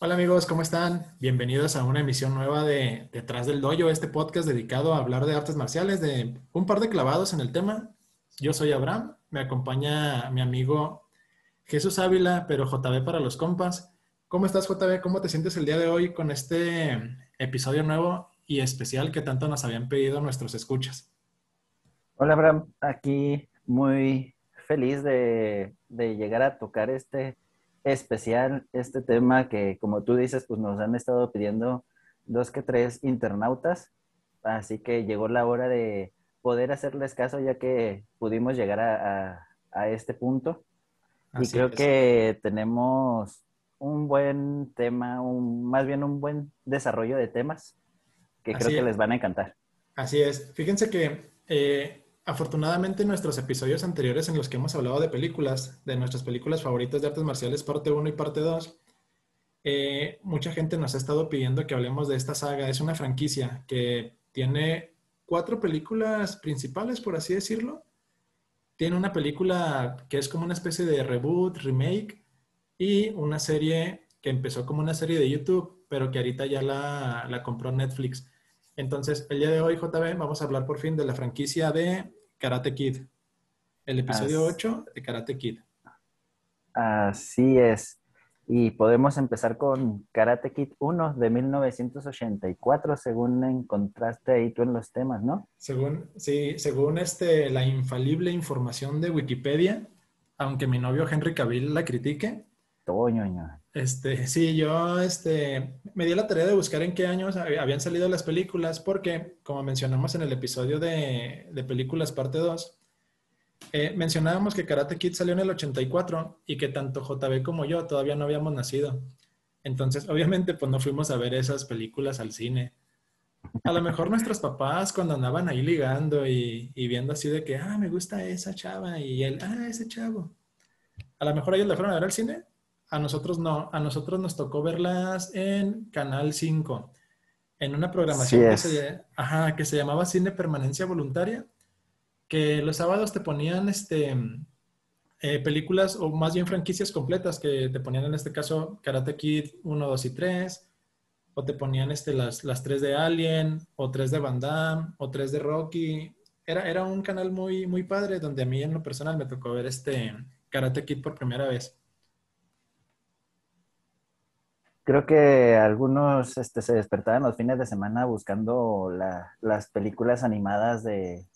Hola amigos, ¿cómo están? Bienvenidos a una emisión nueva de Detrás del Doyo, este podcast dedicado a hablar de artes marciales, de un par de clavados en el tema. Yo soy Abraham, me acompaña mi amigo Jesús Ávila, pero JB para los compas. ¿Cómo estás JB? ¿Cómo te sientes el día de hoy con este episodio nuevo y especial que tanto nos habían pedido nuestros escuchas? Hola Abraham, aquí muy feliz de, de llegar a tocar este especial este tema que, como tú dices, pues nos han estado pidiendo dos que tres internautas. Así que llegó la hora de poder hacerles caso ya que pudimos llegar a, este punto. y creo que tenemos un buen tema, un, más bien un buen desarrollo de temas que creo que les van a encantar. Así es. Fíjense que eh, Afortunadamente, nuestros episodios anteriores en los que hemos hablado de películas, de nuestras películas favoritas de artes marciales, parte 1 y parte 2, eh, mucha gente nos ha estado pidiendo que hablemos de esta saga. Es una franquicia que tiene cuatro películas principales, por así decirlo. Tiene una película que es como una especie de reboot, remake, y una serie que empezó como una serie de YouTube, pero que ahorita ya la, la compró Netflix. Entonces, el día de hoy, JB, vamos a hablar por fin de la franquicia de Karate Kid. El episodio 8 de Karate Kid. Así es. Y podemos empezar con Karate Kid 1 de 1984, según encontraste ahí tú en los temas, ¿no? Según, sí, según este, la infalible información de Wikipedia, aunque mi novio Henry Cavill la critique. Toño, este, sí, yo este, me di la tarea de buscar en qué años habían salido las películas, porque como mencionamos en el episodio de, películas parte 2, eh, mencionábamos que Karate Kid salió en el 84 y que tanto JB como yo todavía no habíamos nacido. Entonces, obviamente, pues no fuimos a ver esas películas al cine. A lo mejor nuestros papás cuando andaban ahí ligando y, y viendo así de que, ah, me gusta esa chava y él, ah, ese chavo. A lo mejor ellos le fueron a ver al cine a nosotros no, a nosotros nos tocó verlas en Canal 5, en una programación que, se, que se llamaba Cine Permanencia Voluntaria, que los sábados te ponían este, eh, películas o más bien franquicias completas, que te ponían en este caso Karate Kid 1, 2 y 3, o te ponían este, las, las 3 de Alien, o 3 de Van Damme, o 3 de Rocky. Era, era un canal muy, muy padre donde a mí en lo personal me tocó ver este Karate Kid por primera vez. Creo que algunos este, se despertaban los fines de semana buscando las películas animadas de,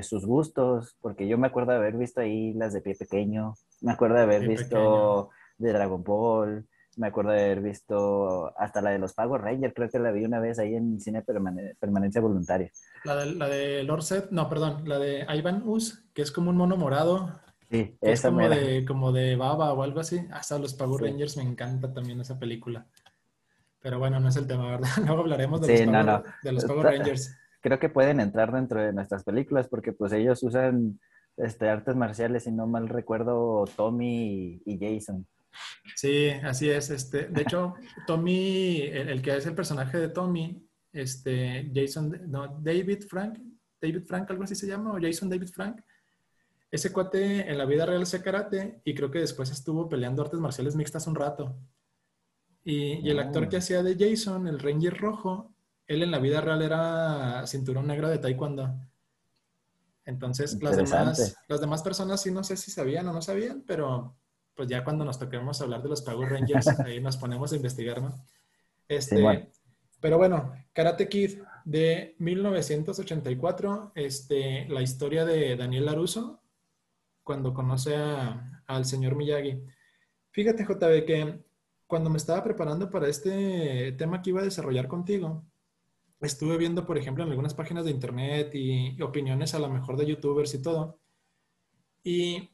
sus gustos, porque yo me acuerdo de haber visto ahí las de Pie Pequeño, me acuerdo de haber visto de Dragon Ball, me acuerdo de haber visto hasta la de los Power Rangers, creo que la vi una vez ahí en cine permanencia voluntaria. La de, la de Lord Seth, no, perdón, la de Ivan Us, que es como un mono morado, Sí, es como de, como de baba o algo así. Hasta los Power Rangers me encanta también esa película. Pero bueno, no es el tema, ¿verdad? Luego hablaremos de, los, Power, Rangers. Creo que pueden entrar dentro de nuestras películas porque pues ellos usan este, artes marciales, si no mal recuerdo, Tommy y, Jason. Sí, así es. Este, de hecho, Tommy, el, que es el personaje de Tommy, este, Jason, no, David Frank, David Frank, algo así se llama, o Jason David Frank, ese cuate en la vida real hacía karate y creo que después estuvo peleando artes marciales mixtas un rato. Y, el actor que oh. hacía de Jason, el Ranger rojo, él en la vida real era cinturón negro de taekwondo. Entonces, las demás, las demás personas sí no sé si sabían o no sabían, pero pues ya cuando nos toquemos hablar de los Power Rangers, ahí nos ponemos a investigar, ¿no? Este, Pero bueno, Karate Kid de 1984, este, la historia de Daniel Laruso, cuando conoce al señor Miyagi. Fíjate, JB, que cuando me estaba preparando para este tema que iba a desarrollar contigo, estuve viendo, por ejemplo, en algunas páginas de internet y, opiniones a lo mejor de youtubers y todo. Y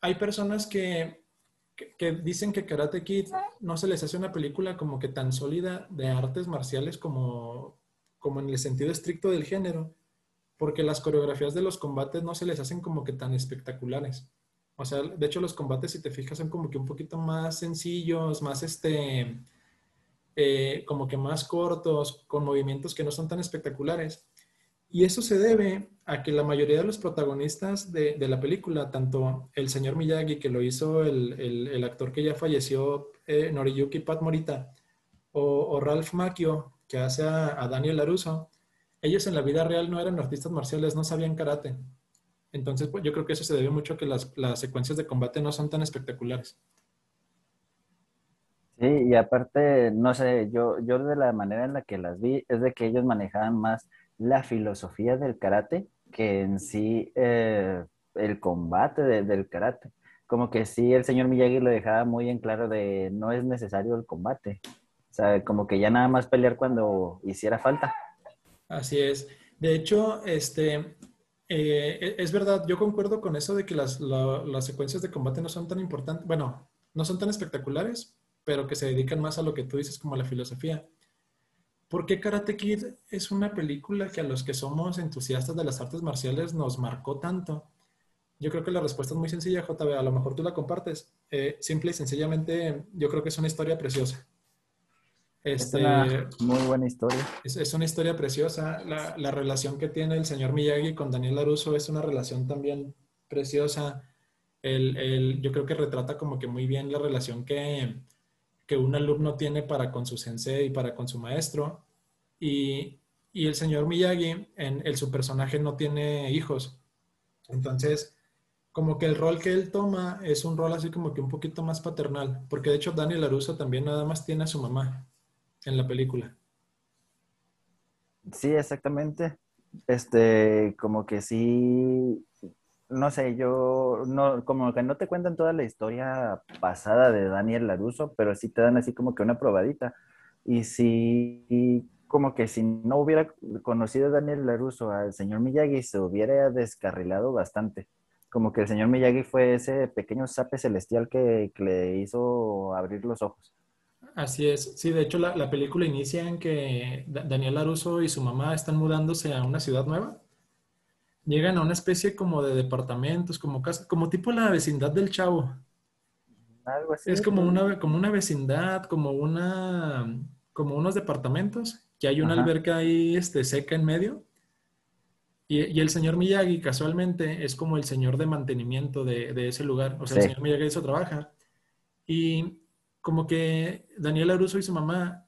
hay personas que, que, dicen que Karate Kid no se les hace una película como que tan sólida de artes marciales como, como en el sentido estricto del género porque las coreografías de los combates no se les hacen como que tan espectaculares. O sea, de hecho los combates, si te fijas, son como que un poquito más sencillos, más este, eh, como que más cortos, con movimientos que no son tan espectaculares. Y eso se debe a que la mayoría de los protagonistas de, la película, tanto el señor Miyagi, que lo hizo el, actor que ya falleció, eh, Noriyuki Pat Morita, o, Ralph Macchio, que hace a, Daniel LaRusso, ellos en la vida real no eran artistas marciales, no sabían karate. Entonces, pues, yo creo que eso se debe mucho a que las, secuencias de combate no son tan espectaculares. Sí, y aparte, no sé, yo, yo de la manera en la que las vi es de que ellos manejaban más la filosofía del karate que en sí eh, el combate del karate. Como que sí, el señor Miyagi lo dejaba muy en claro de no es necesario el combate. O sea, como que ya nada más pelear cuando hiciera falta. Así es. De hecho, este, eh, e, es verdad, yo concuerdo con eso de que las, las secuencias de combate no son tan importantes, bueno, no son tan espectaculares, pero que se dedican más a lo que tú dices como a la filosofía. ¿Por qué Karate Kid es una película que a los que somos entusiastas de las artes marciales nos marcó tanto? Yo creo que la respuesta es muy sencilla, JB. A lo mejor tú la compartes. Eh, simple y sencillamente, yo creo que es una historia preciosa. Este, es una muy buena historia. Es, una historia preciosa. La, relación que tiene el señor Miyagi con Daniel LaRusso es una relación también preciosa. yo creo que retrata como que muy bien la relación que, que un alumno tiene para con su sensei y para con su maestro. Y, el señor Miyagi, en el, su personaje no tiene hijos. Entonces, como que el rol que él toma es un rol así como que un poquito más paternal, porque de hecho Daniel LaRusso también nada más tiene a su mamá en la película. Sí, exactamente. Este, como que sí, no sé, yo, no, como que no te cuentan toda la historia pasada de Daniel Laruso, pero sí te dan así como que una probadita. Y sí, como que si no hubiera conocido a Daniel Laruso, al señor Miyagi, se hubiera descarrilado bastante. Como que el señor Miyagi fue ese pequeño sape celestial que, que le hizo abrir los ojos. Así es. Sí, de hecho la, la película inicia en que Daniel Laruso y su mamá están mudándose a una ciudad nueva llegan a una especie como de departamentos, como casa, como tipo la vecindad del Chavo. Algo así. Es como una, como una vecindad, como una, como unos departamentos, que hay una alberca ahí este, seca en medio. Y, y, el señor Miyagi, casualmente, es como el señor de mantenimiento de, de ese lugar. O sea, el señor Miyagi eso trabaja. Y como que Daniel Aruso y su mamá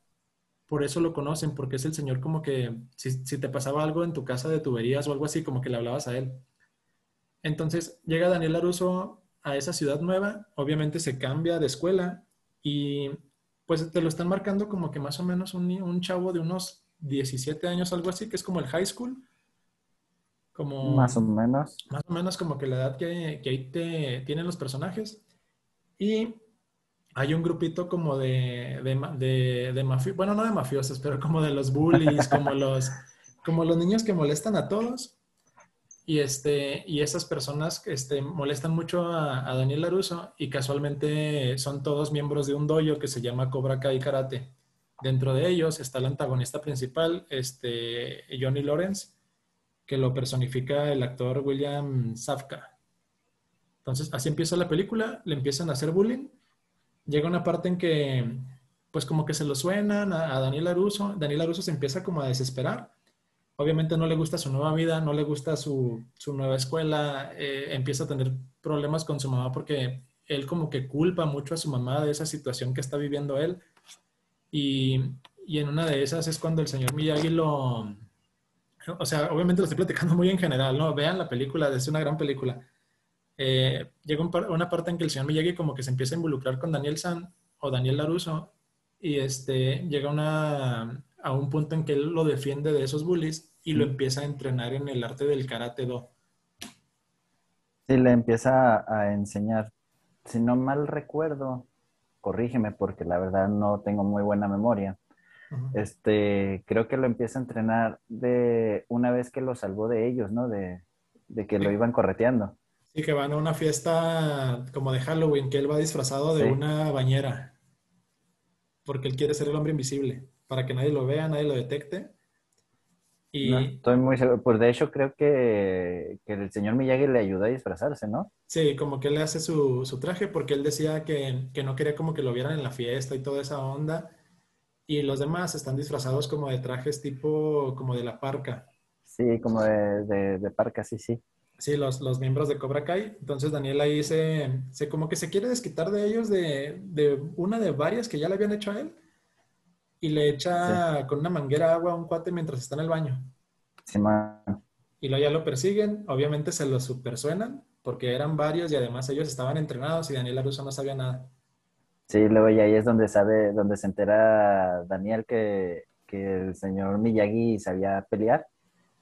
por eso lo conocen, porque es el señor como que si, te pasaba algo en tu casa de tuberías o algo así, como que le hablabas a él. Entonces llega Daniel Aruso a esa ciudad nueva, obviamente se cambia de escuela y pues te lo están marcando como que más o menos un, un chavo de unos 17 años, algo así, que es como el high school. Como, más o menos. Más o menos como que la edad que, que ahí te, tienen los personajes. Y hay un grupito como de, de, de, mafiosos, bueno, no de mafiosos, pero como de los bullies, como los, como los niños que molestan a todos. Y, este, y esas personas este, molestan mucho a, Daniel Laruso y casualmente son todos miembros de un dojo que se llama Cobra Kai Karate. Dentro de ellos está el antagonista principal, este, Johnny Lawrence, que lo personifica el actor William Safka. Entonces, así empieza la película, le empiezan a hacer bullying llega una parte en que, pues como que se lo suenan a, Daniel Aruso. Daniel Aruso se empieza como a desesperar. Obviamente no le gusta su nueva vida, no le gusta su, nueva escuela, eh, empieza a tener problemas con su mamá porque él como que culpa mucho a su mamá de esa situación que está viviendo él. Y, y en una de esas es cuando el señor Miyagi lo... O sea, obviamente lo estoy platicando muy en general, ¿no? Vean la película, es una gran película eh, llega una parte en que el señor Miyagi como que se empieza a involucrar con Daniel San o Daniel Laruso y este, llega una, a un punto en que él lo defiende de esos bullies y lo empieza a entrenar en el arte del karate do. Sí, le empieza a, enseñar. Si no mal recuerdo, corrígeme porque la verdad no tengo muy buena memoria. Este, creo que lo empieza a entrenar de una vez que lo salvó de ellos, ¿no? De, de que lo iban correteando. Y que van a una fiesta como de Halloween, que él va disfrazado de una bañera. Porque él quiere ser el hombre invisible, para que nadie lo vea, nadie lo detecte. Y... estoy muy seguro. Pues de hecho creo que, el señor Miyagi le ayuda a disfrazarse, ¿no? Sí, como que él le hace su, traje porque él decía que, que, no quería como que lo vieran en la fiesta y toda esa onda. Y los demás están disfrazados como de trajes tipo como de la parca. Sí, como de, de, de parca, sí, sí. Sí, los, los miembros de Cobra Kai. Entonces Daniel ahí se, se como que se quiere desquitar de ellos de, de una de varias que ya le habían hecho a él y le echa con una manguera agua a un cuate mientras está en el baño. Sí, man. Y luego ya lo persiguen, obviamente se lo supersuenan porque eran varios y además ellos estaban entrenados y Daniel Aruso no sabía nada. Sí, luego y ahí es donde sabe, donde se entera Daniel que, que el señor Miyagi sabía pelear.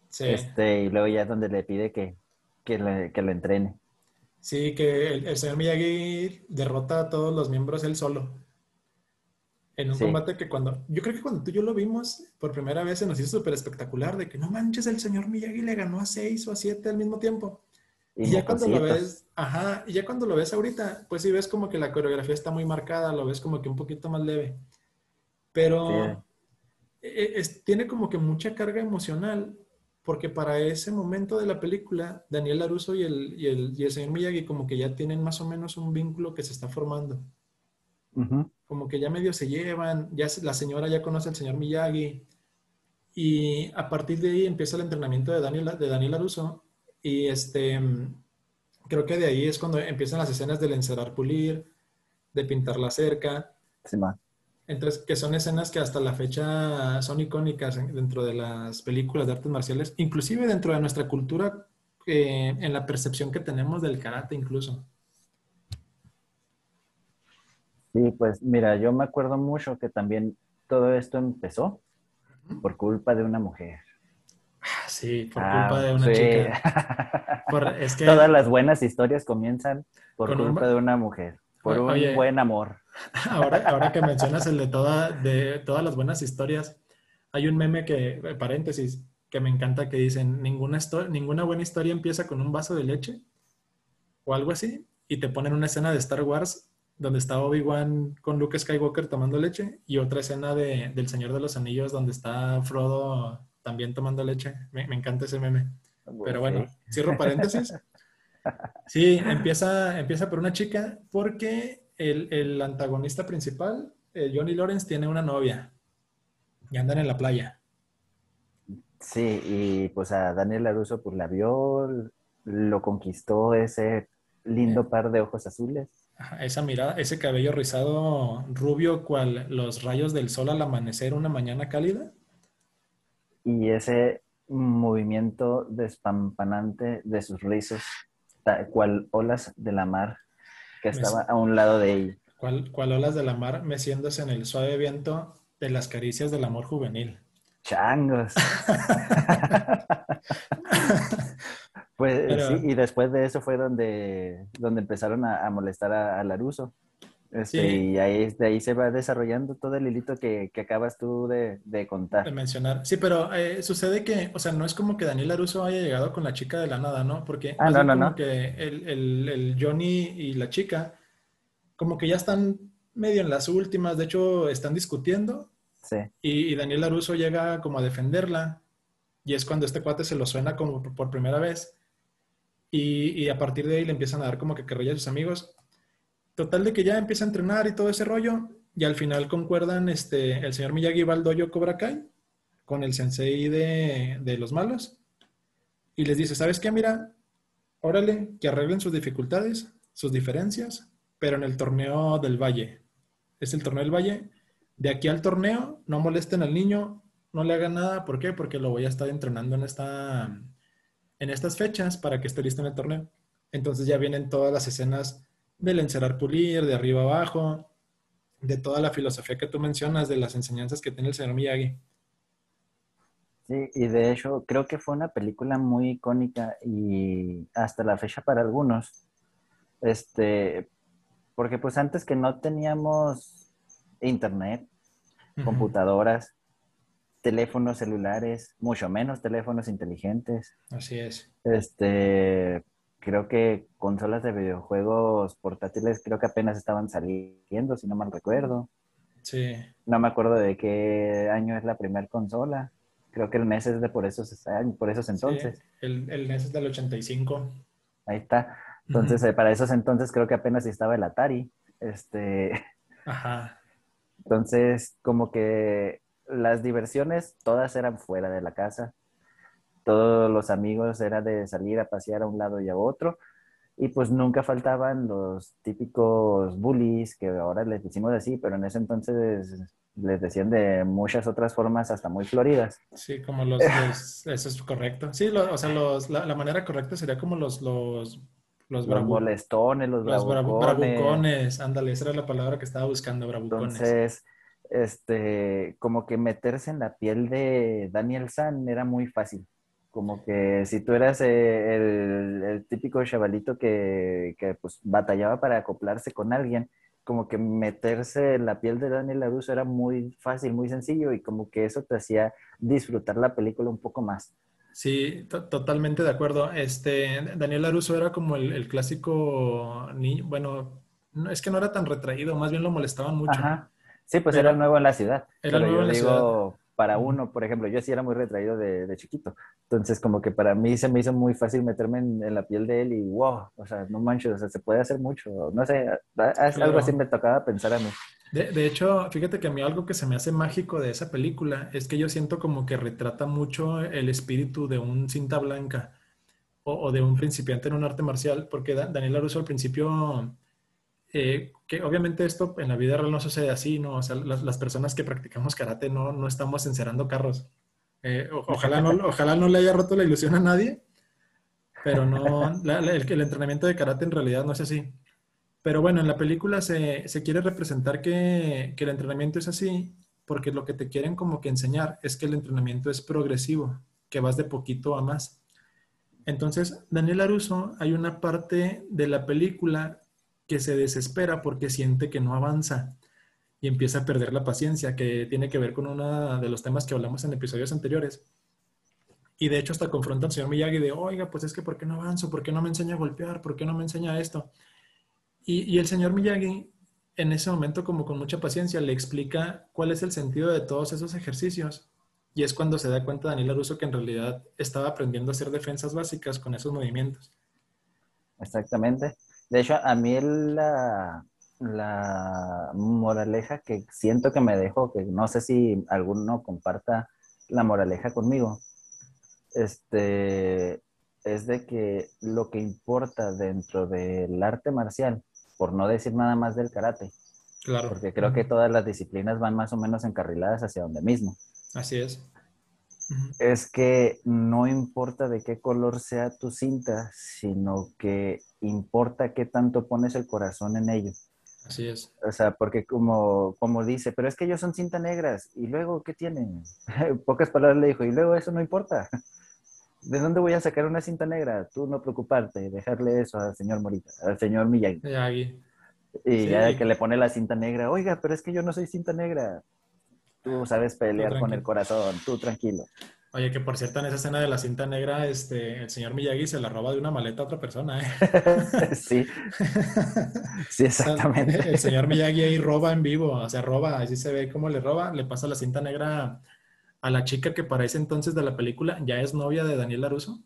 Sí, Este, y luego ya es donde le pide que, que, le- que lo entrene. sí que el, el señor Miyagi derrota a todos los miembros él solo. En un Sí. combate que cuando, yo creo que cuando tú y yo lo vimos por primera vez se nos hizo súper espectacular de que no manches, el señor Miyagi le ganó a seis o a siete al mismo tiempo. Y ya cuando lo ves, ajá, y ya cuando lo ves ahorita, pues sí ves como que la coreografía está muy marcada, lo ves como que un poquito más leve. Pero Sí. e- es- tiene como que mucha carga emocional, porque para ese momento de la película, Daniel LaRusso y el, y el, y el señor Miyagi como que ya tienen más o menos un vínculo que se está formando. Como que ya medio se llevan, ya se- la señora ya conoce al señor Miyagi. Y a partir de ahí empieza el entrenamiento de Daniel, de Daniel LaRusso. Y este, creo que de ahí es cuando empiezan las escenas del encerar pulir, de pintar la cerca. Sí, man. Entonces, que son escenas que hasta la fecha son icónicas en- dentro de las películas de artes marciales, inclusive dentro de nuestra cultura, eh, en la percepción que tenemos del karate incluso. Sí, pues mira, yo me acuerdo mucho que también todo esto empezó por culpa de una mujer. Ah, Sí, por Ah, culpa de una sí. chica. Por- es que Todas las buenas historias comienzan por un- culpa de una mujer, por un Oye. buen amor. ahora, ahora que mencionas el de, toda, de todas las buenas historias, hay un meme que, eh, paréntesis, que me encanta que dicen, ninguna, ninguna buena historia empieza con un vaso de leche o algo así, y te ponen una escena de Star Wars donde está Obi-Wan con Luke Skywalker tomando leche y otra escena de, del Señor de los Anillos donde está Frodo también tomando leche. Me, me encanta ese meme. Pero bueno, cierro paréntesis. Sí, empieza, empieza por una chica porque el, el antagonista principal, eh, Johnny Lawrence, tiene una novia y andan en la playa. Sí, y pues a Daniel LaRusso pues la vio, lo conquistó ese lindo par de ojos azules. Ajá, Esa mirada, ese cabello rizado rubio, cual los rayos del sol al amanecer una mañana cálida. y ese movimiento despampanante de sus rizos, cual olas de la mar que estaba a un lado de ella. Cual, cual olas de la mar meciéndose en el suave viento de las caricias del amor juvenil. Changos. pues Pero- sí, y después de eso fue donde, donde empezaron a, a molestar a, a Laruso. Este, Sí. Y ahí, de ahí se va desarrollando todo el hilito que, que acabas tú de, de de contar. mencionar. Sí, pero eh, sucede que, o sea, no es como que Daniel Laruso haya llegado con la chica de la nada, ¿no? Porque Ah, no, no, como no. que el, el- el Johnny y la chica, como que ya están medio en las últimas, de hecho, están discutiendo Sí, y, y Daniel Laruso llega como a defenderla y es cuando este cuate se lo suena como por, por primera vez y, y a partir de ahí le empiezan a dar como que carrilla a sus amigos. Total de que ya empieza a entrenar y todo ese rollo y al final concuerdan, este, el señor Miyagi va al dojo Cobra Kai con el sensei de, de los malos y les dice, ¿sabes qué? Mira, órale, que arreglen sus dificultades, sus diferencias, pero en el torneo del Valle. Es el torneo del Valle. De aquí al torneo, no molesten al niño, no le hagan nada. ¿Por qué? Porque lo voy a estar entrenando en, esta, en estas fechas para que esté listo en el torneo. Entonces ya vienen todas las escenas del encerar pulir, de arriba abajo, de toda la filosofía que tú mencionas, de las enseñanzas que tiene el señor Miyagi. sí, y de hecho creo que fue una película muy icónica y hasta la fecha para algunos. Este, porque pues antes que no teníamos internet, computadoras, teléfonos celulares, mucho menos teléfonos inteligentes. Así es. Este, creo que consolas de videojuegos portátiles creo que apenas estaban saliendo, si no mal recuerdo. Sí. No me acuerdo de qué año es la primera consola. Creo que el NES es de por esos por esos entonces. Sí, el, el NES es del 85. Ahí está. Entonces, eh, para esos entonces creo que apenas estaba el Atari. Este, Ajá. entonces, como que las diversiones todas eran fuera de la casa. Todos los amigos era de salir a pasear a un lado y a otro. Y pues nunca faltaban los típicos bullies, que ahora les decimos así, pero en ese entonces les decían de muchas otras formas hasta muy floridas. Sí, como los, eso es correcto. Sí, o sea, los, la, manera correcta sería como los, los, los, los molestones, los, los bravucones. Ándale, esa era la palabra que estaba buscando, bravucones. Entonces, este, como que meterse en la piel de Daniel San era muy fácil. Como que si tú eras eh, el, típico chavalito que, que, pues batallaba para acoplarse con alguien, como que meterse en la piel de Daniel LaRusso era muy fácil, muy sencillo y como que eso te hacía disfrutar la película un poco más. Sí, totalmente de acuerdo. Este, Daniel LaRusso era como el, clásico niño, bueno, es que no era tan retraído, más bien lo molestaban mucho. Sí, pues era nuevo en la ciudad. Era nuevo en la ciudad para uno, por ejemplo, yo sí era muy retraído de, de, chiquito. Entonces, como que para mí se me hizo muy fácil meterme en, la piel de él y wow, o sea, no manches, o sea, se puede hacer mucho. No sé, algo así me tocaba pensar a mí. De, de, hecho, fíjate que a mí algo que se me hace mágico de esa película es que yo siento como que retrata mucho el espíritu de un cinta blanca o, o de un principiante en un arte marcial, porque Daniel LaRusso al principio eh, que obviamente esto en la vida real no sucede así, ¿no? O sea, las, personas que practicamos karate no, no estamos encerrando carros. Eh, ojalá, no, ojalá no le haya roto la ilusión a nadie, pero no, el, el, entrenamiento de karate en realidad no es así. Pero bueno, en la película se, se quiere representar que, que, el entrenamiento es así porque lo que te quieren como que enseñar es que el entrenamiento es progresivo, que vas de poquito a más. Entonces, Daniel Aruso, hay una parte de la película que se desespera porque siente que no avanza y empieza a perder la paciencia, que tiene que ver con uno de los temas que hablamos en episodios anteriores. Y de hecho hasta confronta al señor Miyagi de, oiga, pues es que ¿por qué no avanzo? ¿Por qué no me enseña a golpear? ¿Por qué no me enseña esto? Y, y el señor Miyagi en ese momento como con mucha paciencia le explica cuál es el sentido de todos esos ejercicios. Y es cuando se da cuenta Daniel Aruso que en realidad estaba aprendiendo a hacer defensas básicas con esos movimientos. Exactamente. De hecho, a mí la, la moraleja que siento que me dejó, que no sé si alguno comparta la moraleja conmigo, este, es de que lo que importa dentro del arte marcial, por no decir nada más del karate, claro. porque creo que todas las disciplinas van más o menos encarriladas hacia donde mismo. Así es es que no importa de qué color sea tu cinta, sino que importa qué tanto pones el corazón en ello. Así es. O sea, porque como, como dice, pero es que ellos son cinta negras, y luego, ¿qué tienen? Pocas palabras le dijo, y luego eso no importa. ¿De dónde voy a sacar una cinta negra? Tú no preocuparte, dejarle eso al señor Morita, al señor Miyagi. Miyagi. Y ya que le pone la cinta negra, oiga, pero es que yo no soy cinta negra. Tú sabes pelear con el corazón, tú tranquilo. Oye, que por cierto, en esa escena de la cinta negra, este, el señor Miyagi se la roba de una maleta a otra persona, ¿eh? sí. Sí, exactamente. el señor Miyagi ahí roba en vivo, o sea, roba, así se ve cómo le roba, le pasa la cinta negra a la chica que para ese entonces de la película ya es novia de Daniel Laruso.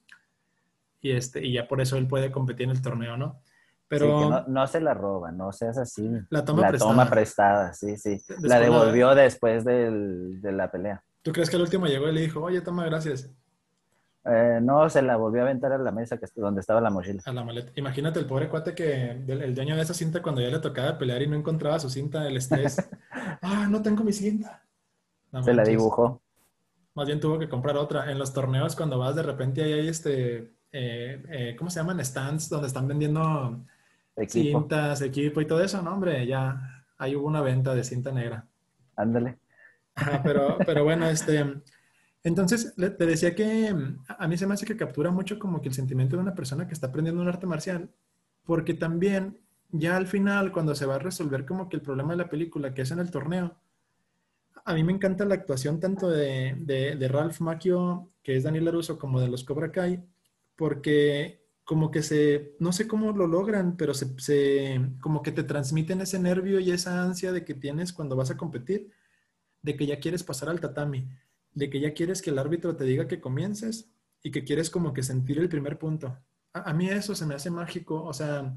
Y, este, y ya por eso él puede competir en el torneo, ¿no? Pero no, se la roba, no seas así. La toma prestada. sí, sí. la devolvió después de la pelea. ¿Tú crees que el último llegó y le dijo, oye, toma, gracias? Eh, no, se la volvió a aventar a la mesa que, donde estaba la mochila. A la maleta. Imagínate el pobre cuate que, el, dueño de esa cinta, cuando ya le tocaba pelear y no encontraba su cinta, el estrés. ah, no tengo mi cinta. se la dibujó. Más bien tuvo que comprar otra. En los torneos, cuando vas, de repente ahí hay este, eh, eh, ¿cómo se llaman? Stands donde están vendiendo cintas, equipo y todo eso, ¿no? Hombre, ya ahí hubo una venta de cinta negra. Ándale. Pero, pero bueno, este, entonces te decía que a mí se me hace que captura mucho como que el sentimiento de una persona que está aprendiendo un arte marcial, porque también ya al final, cuando se va a resolver como que el problema de la película, que es en el torneo, a mí me encanta la actuación tanto de, de, Ralph Macchio, que es Daniel LaRusso, como de los Cobra Kai, porque como que se, no sé cómo lo logran, pero se, como que te transmiten ese nervio y esa ansia de que tienes cuando vas a competir, de que ya quieres pasar al tatami, de que ya quieres que el árbitro te diga que comiences y que quieres como que sentir el primer punto. A, mí eso se me hace mágico, o sea,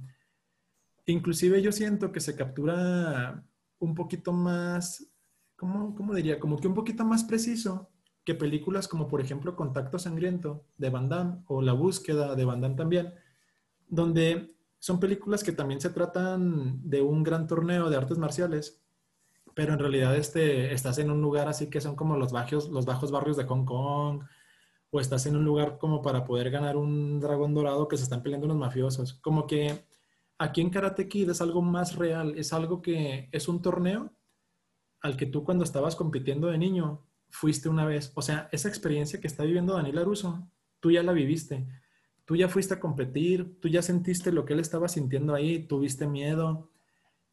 inclusive yo siento que se captura un poquito más, ¿cómo, ¿cómo, diría? Como que un poquito más preciso que películas como por ejemplo Contacto Sangriento de Van Damme o La Búsqueda de Van Damme también, donde son películas que también se tratan de un gran torneo de artes marciales, pero en realidad este, estás en un lugar así que son como los bajos, los bajos barrios de Hong Kong, o estás en un lugar como para poder ganar un dragón dorado que se están peleando los mafiosos. Como que aquí en Karate Kid es algo más real, es algo que es un torneo al que tú cuando estabas compitiendo de niño fuiste una vez. O sea, esa experiencia que está viviendo Daniel Aruso, tú ya la viviste. Tú ya fuiste a competir, tú ya sentiste lo que él estaba sintiendo ahí, tuviste miedo,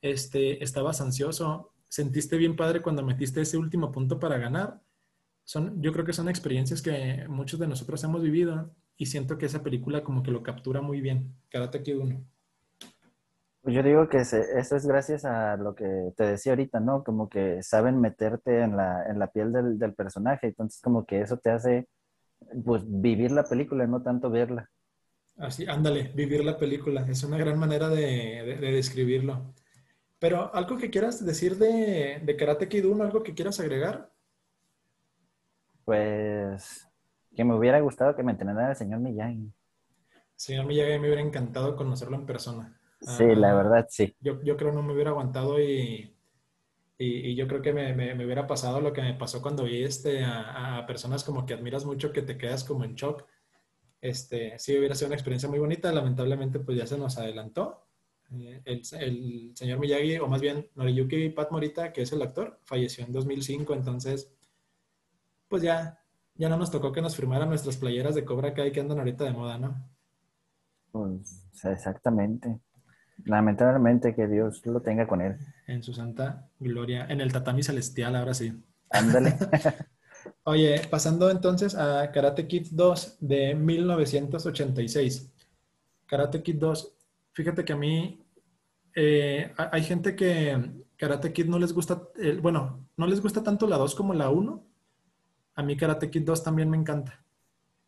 este, estabas ansioso, sentiste bien padre cuando metiste ese último punto para ganar. Son, yo creo que son experiencias que muchos de nosotros hemos vivido y siento que esa película como que lo captura muy bien. Karate Kid 1. Pues yo digo que eso es gracias a lo que te decía ahorita, ¿no? Como que saben meterte en la, en la piel del, del, personaje, entonces como que eso te hace, pues, vivir la película, no tanto verla. Así, ándale, vivir la película, es una gran manera de, de, describirlo. Pero, ¿algo que quieras decir de, de Karate Kid 1, algo que quieras agregar? Pues, que me hubiera gustado que me entrenara el señor Miyagi. Señor Miyagi, me hubiera encantado conocerlo en persona. Sí, la verdad, sí. Yo, yo creo no me hubiera aguantado y, y, y yo creo que me, me, me, hubiera pasado lo que me pasó cuando vi este, a, a, personas como que admiras mucho que te quedas como en shock. Este, sí, hubiera sido una experiencia muy bonita. Lamentablemente, pues ya se nos adelantó. Eh, el, el, señor Miyagi, o más bien Noriyuki Pat Morita, que es el actor, falleció en 2005. Entonces, pues ya, ya no nos tocó que nos firmaran nuestras playeras de Cobra Kai que andan ahorita de moda, ¿no? Pues exactamente. Lamentablemente que Dios lo tenga con él. En su santa gloria, en el tatami celestial, ahora sí. Ándale. Oye, pasando entonces a Karate Kid 2 de 1986. Karate Kid 2, fíjate que a mí eh, hay gente que Karate Kid no les gusta, eh, bueno, no les gusta tanto la 2 como la 1. A mí Karate Kid 2 también me encanta.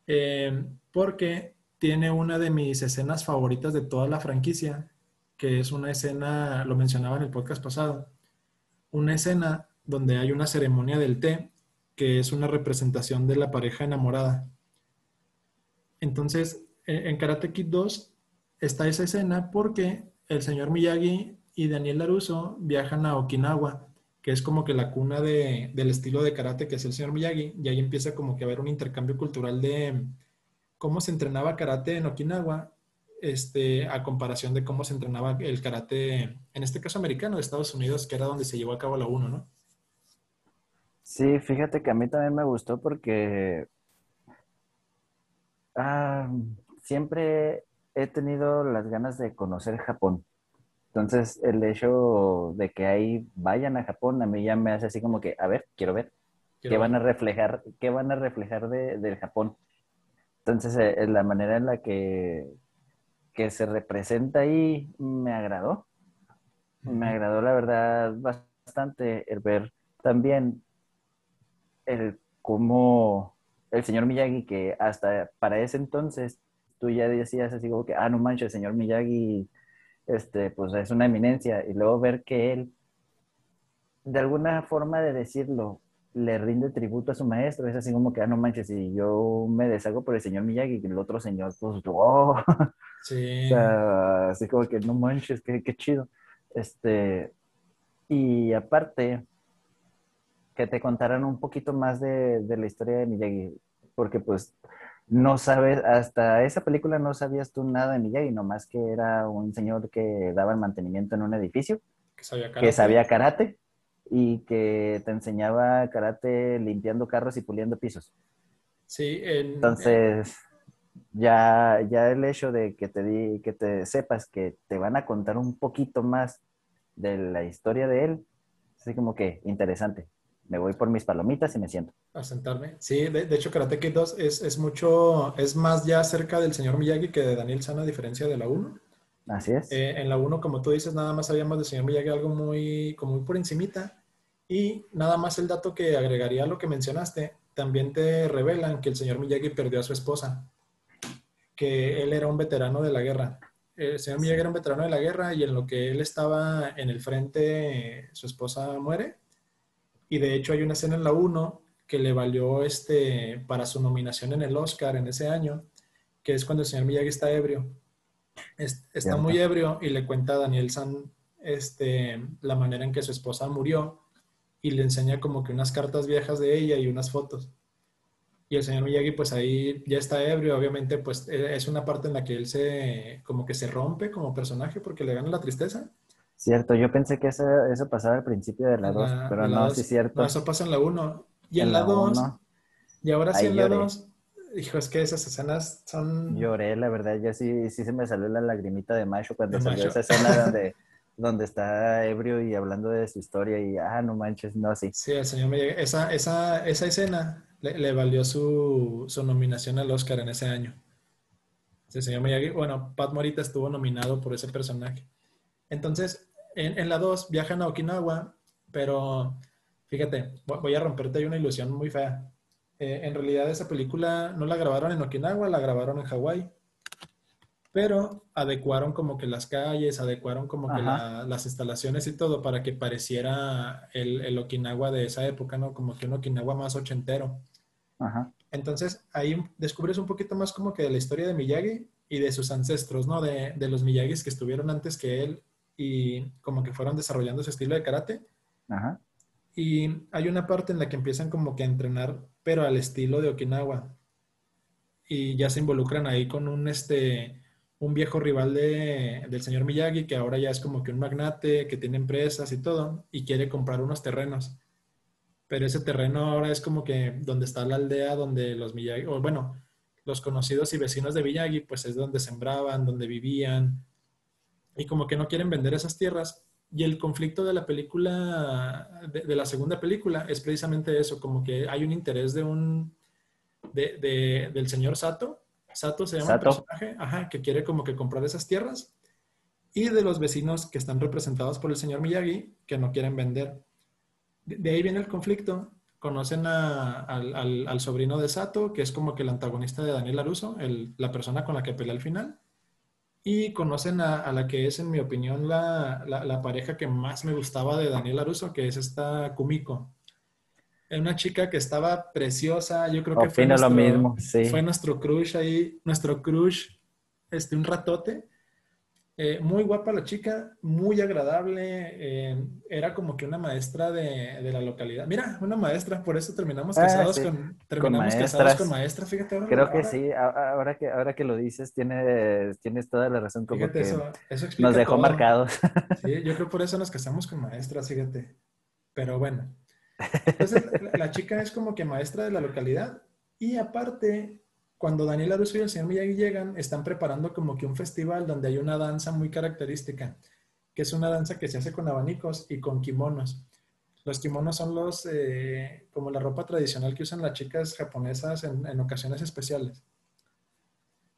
Eh, porque tiene una de mis escenas favoritas de toda la franquicia, que es una escena, lo mencionaba en el podcast pasado, una escena donde hay una ceremonia del té, que es una representación de la pareja enamorada. Entonces, en Karate Kid 2 está esa escena porque el señor Miyagi y Daniel Laruso viajan a Okinawa, que es como que la cuna de, del estilo de karate que es el señor Miyagi, y ahí empieza como que a haber un intercambio cultural de cómo se entrenaba karate en Okinawa este, a comparación de cómo se entrenaba el karate, en este caso americano, de Estados Unidos, que era donde se llevó a cabo la 1, ¿no? Sí, fíjate que a mí también me gustó porque ah, siempre he tenido las ganas de conocer Japón. Entonces, el hecho de que ahí vayan a Japón, a mí ya me hace así como que, a ver, quiero ver, quiero qué van a reflejar, qué van a reflejar de, del Japón. Entonces, eh, la manera en la que que se representa ahí me agradó. Me agradó, la verdad, bastante el ver también el cómo el señor Miyagi, que hasta para ese entonces tú ya decías así como que, ah, no manches, el señor Miyagi, este, pues es una eminencia, y luego ver que él, de alguna forma de decirlo, le rinde tributo a su maestro, es así como que, ah, no manches, si yo me deshago por el señor Miyagi, y el otro señor, pues, oh. Sí. O sea, así como que, no manches, qué, qué chido. Este, y aparte, que te contaran un poquito más de, de la historia de Miyagi, porque pues no sabes, hasta esa película no sabías tú nada de Miyagi, nomás que era un señor que daba el mantenimiento en un edificio, que sabía karate, que sabía karate y que te enseñaba karate limpiando carros y puliendo pisos. Sí, en, entonces ya, ya el hecho de que te, di, que te sepas que te van a contar un poquito más de la historia de él, así como que interesante. Me voy por mis palomitas y me siento. A sentarme. Sí, de, de hecho Karate Kid 2 es, es, mucho, es más ya cerca del señor Miyagi que de Daniel San, a diferencia de la 1. Así es. Eh, en la 1, como tú dices, nada más sabíamos del señor Miyagi algo muy, como muy por encimita. Y nada más el dato que agregaría a lo que mencionaste, también te revelan que el señor Miyagi perdió a su esposa, que él era un veterano de la guerra. El señor Miyagi era un veterano de la guerra y en lo que él estaba en el frente, su esposa muere. Y de hecho hay una escena en la 1 que le valió este, para su nominación en el Oscar en ese año, que es cuando el señor Miyagi está ebrio. está muy ebrio y le cuenta a Daniel San este, la manera en que su esposa murió y le enseña como que unas cartas viejas de ella y unas fotos. Y el señor Miyagi pues ahí ya está ebrio, obviamente pues e, es una parte en la que él se como que se rompe como personaje porque le gana la tristeza. Cierto, yo pensé que eso, eso pasaba al principio de la 2, pero no, sí es cierto. No, eso pasa en la 1. Y en, la 2, y ahora sí en la 2, hijo, es que esas escenas son... Lloré, la verdad, yo sí, sí se me salió la lagrimita de macho cuando salió esa escena donde... donde está ebrio y hablando de su historia y, ah, no manches, no, sí. Sí, el señor Miyagi, esa, esa, esa escena le, valió su, su, nominación al Oscar en ese año. El señor Miyagi, bueno, Pat Morita estuvo nominado por ese personaje. Entonces, en, en la 2 viajan a Okinawa, pero fíjate, voy a romperte una ilusión muy fea. Eh, en realidad esa película no la grabaron en Okinawa, la grabaron en Hawái pero adecuaron como que las calles, adecuaron como que las instalaciones y todo para que pareciera el, el, Okinawa de esa época, ¿no? Como que un Okinawa más ochentero. Ajá. Entonces ahí descubres un poquito más como que de la historia de Miyagi y de sus ancestros, ¿no? De, de los Miyagis que estuvieron antes que él y como que fueron desarrollando ese estilo de karate. Ajá. Y hay una parte en la que empiezan como que a entrenar, pero al estilo de Okinawa. Y ya se involucran ahí con un, este, un viejo rival de, del señor Miyagi, que ahora ya es como que un magnate, que tiene empresas y todo, y quiere comprar unos terrenos. Pero ese terreno ahora es como que donde está la aldea, donde los Miyagi, o bueno, los conocidos y vecinos de Miyagi, pues es donde sembraban, donde vivían, y como que no quieren vender esas tierras. Y el conflicto de la película, de, la segunda película, es precisamente eso, como que hay un interés de un, de, del señor Sato, Sato se llama el personaje, ajá, que quiere como que comprar esas tierras, y de los vecinos que están representados por el señor Miyagi, que no quieren vender. De, ahí viene el conflicto. Conocen al, sobrino de Sato, que es como que el antagonista de Daniel Aruso, la persona con la que pelea al final. Y conocen a, la que es, en mi opinión, la, la, pareja que más me gustaba de Daniel Aruso, que es esta Kumiko una chica que estaba preciosa, yo creo que fue nuestro, lo mismo, fue nuestro crush ahí, nuestro crush, este, un ratote. Eh, muy guapa la chica, muy agradable, eh, era como que una maestra de, la localidad. Mira, una maestra, por eso terminamos ah, casados con terminamos casados con maestras, fíjate. Creo que sí, ahora que, ahora que lo dices, tienes, tienes toda la razón, como que nos dejó marcados. Sí, yo creo por eso nos casamos con maestras, fíjate. Pero bueno, entonces, la, chica es como que maestra de la localidad y aparte, cuando Daniel Aruso y el señor Miyagi llegan, están preparando como que un festival donde hay una danza muy característica, que es una danza que se hace con abanicos y con kimonos. Los kimonos son los, eh, como la ropa tradicional que usan las chicas japonesas en, ocasiones especiales.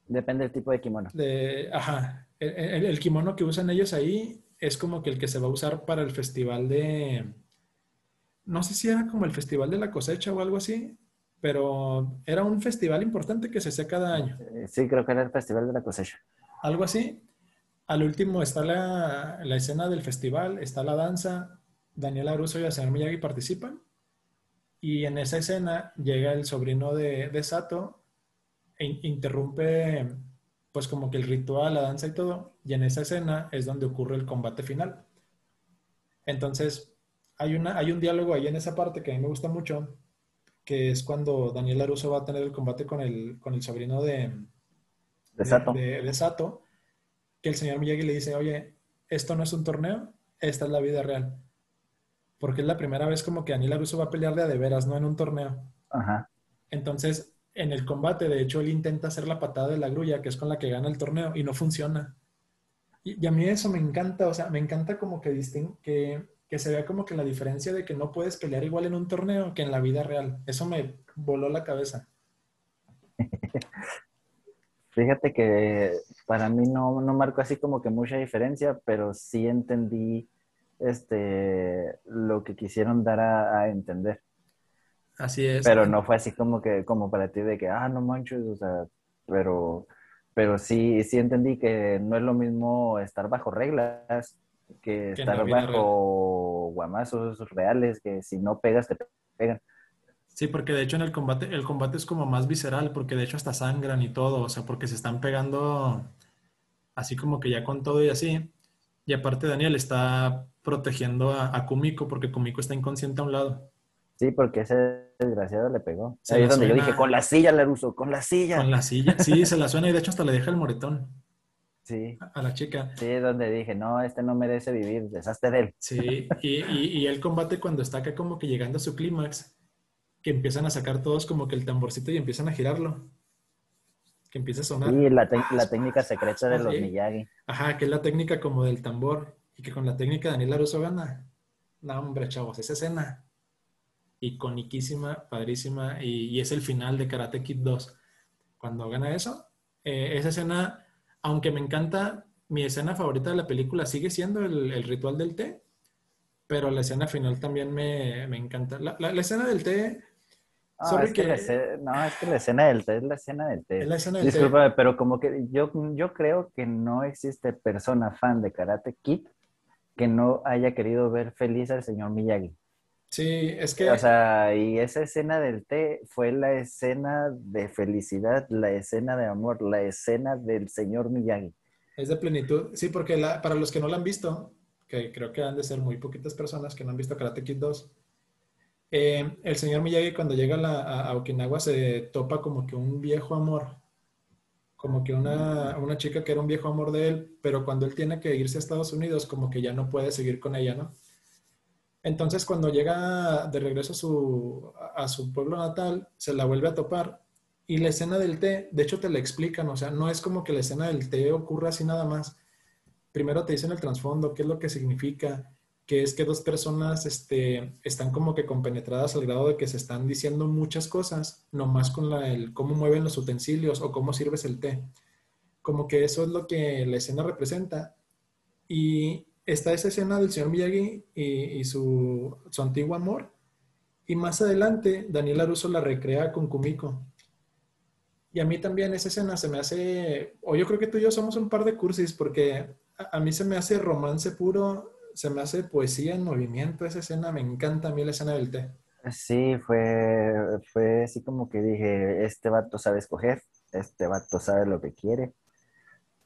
Depende del tipo de kimono. De, ajá. el, kimono que usan ellos ahí es como que el que se va a usar para el festival de, no sé si era como el Festival de la Cosecha o algo así, pero era un festival importante que se hace cada año. Eh, sí, creo que era el Festival de la Cosecha. Algo así. Al último está la, escena del festival, está la danza, Daniel Aruso y señor Miyagi participan, y en esa escena llega el sobrino de, de Sato e interrumpe pues como que el ritual, la danza y todo, y en esa escena es donde ocurre el combate final. Entonces, hay, una, hay un diálogo ahí en esa parte que a mí me gusta mucho, que es cuando Daniel Aruso va a tener el combate con el, con el sobrino de, de, Sato. De, Sato, que el señor Miyagi le dice, oye, esto no es un torneo, esta es la vida real. Porque es la primera vez como que Daniel Aruso va a pelearle a de veras, no en un torneo. Ajá. Entonces, en el combate, de hecho, él intenta hacer la patada de la grulla, que es con la que gana el torneo, y no funciona. Y, a mí eso me encanta, o sea, me encanta como que, que que se vea como que la diferencia de que no puedes pelear igual en un torneo que en la vida real. Eso me voló la cabeza. Fíjate que para mí no, no marcó así como que mucha diferencia, pero sí entendí este, lo que quisieron dar a, entender. Así es. Pero no fue así como que, como para ti de que, ah, no manches, o sea, pero, pero sí, sí entendí que no es lo mismo estar bajo reglas que, estar bajo guamazos reales, que si no pegas te pegan. Sí, porque de hecho en el combate, el combate es como más visceral, porque de hecho hasta sangran y todo, o sea, porque se están pegando así como que ya con todo y así. Y aparte Daniel está protegiendo a, a Kumiko, porque Kumiko está inconsciente a un lado. Sí, porque ese desgraciado le pegó. Se Ahí es donde yo dije, con la silla, Laruso, con la silla. Con la silla. Sí, se la suena y de hecho hasta le deja el moretón Sí, a a la chica. sí, donde dije, no, este no merece vivir, deshazte de él. Sí, y, y, y el combate cuando está acá como que llegando a su clímax, que empiezan a sacar todos como que el tamborcito y empiezan a girarlo. Que empieza a sonar. Sí, la, la técnica secreta de los Sí. Miyagi. Ajá, que es la técnica como del tambor. Y que con la técnica Daniel Laruso gana. No, hombre, chavos, esa escena iconiquísima, padrísima. Y, y es el final de Karate Kid 2. Cuando gana eso, eh, esa escena, aunque me encanta, mi escena favorita de la película sigue siendo el, el ritual del té. Pero la escena final también me, me encanta. La, la- la escena del té No, es que que- la escena, no, es que la escena del té es la escena del té. Discúlpame, pero como que yo, yo creo que no existe persona fan de Karate Kid que no haya querido ver feliz al señor Miyagi. Sí, es que... O sea, y esa escena del té fue la escena de felicidad, la escena de amor, la escena del señor Miyagi. Es de plenitud. Sí, porque la- para los que no la han visto, que creo que han de ser muy poquitas personas que no han visto Karate Kid 2, eh, el señor Miyagi cuando llega a, la- a- a Okinawa se topa como que un viejo amor, como que una, una chica que era un viejo amor de él, pero cuando él tiene que irse a Estados Unidos, como que ya no puede seguir con ella, ¿no? Entonces cuando llega de regreso a su, a su pueblo natal, se la vuelve a topar y la escena del té, de hecho te la explican, o sea, no es como que la escena del té ocurra así nada más. Primero te dicen el trasfondo, qué es lo que significa, que es que dos personas este, están como que compenetradas al grado de que se están diciendo muchas cosas, nomás con la, el cómo mueven los utensilios o cómo sirves el té. Como que eso es lo que la escena representa. Y está esa escena del señor Miyagi y, su, su antiguo amor. Y más adelante, Daniel Aruso la recrea con Kumiko. Y a mí también esa escena se me hace, o yo creo que tú y yo somos un par de cursis, porque a, a mí se me hace romance puro, se me hace poesía en movimiento esa escena, me encanta a mí la escena del té. Sí, fue, fue así como que dije, este vato sabe escoger, este vato sabe lo que quiere.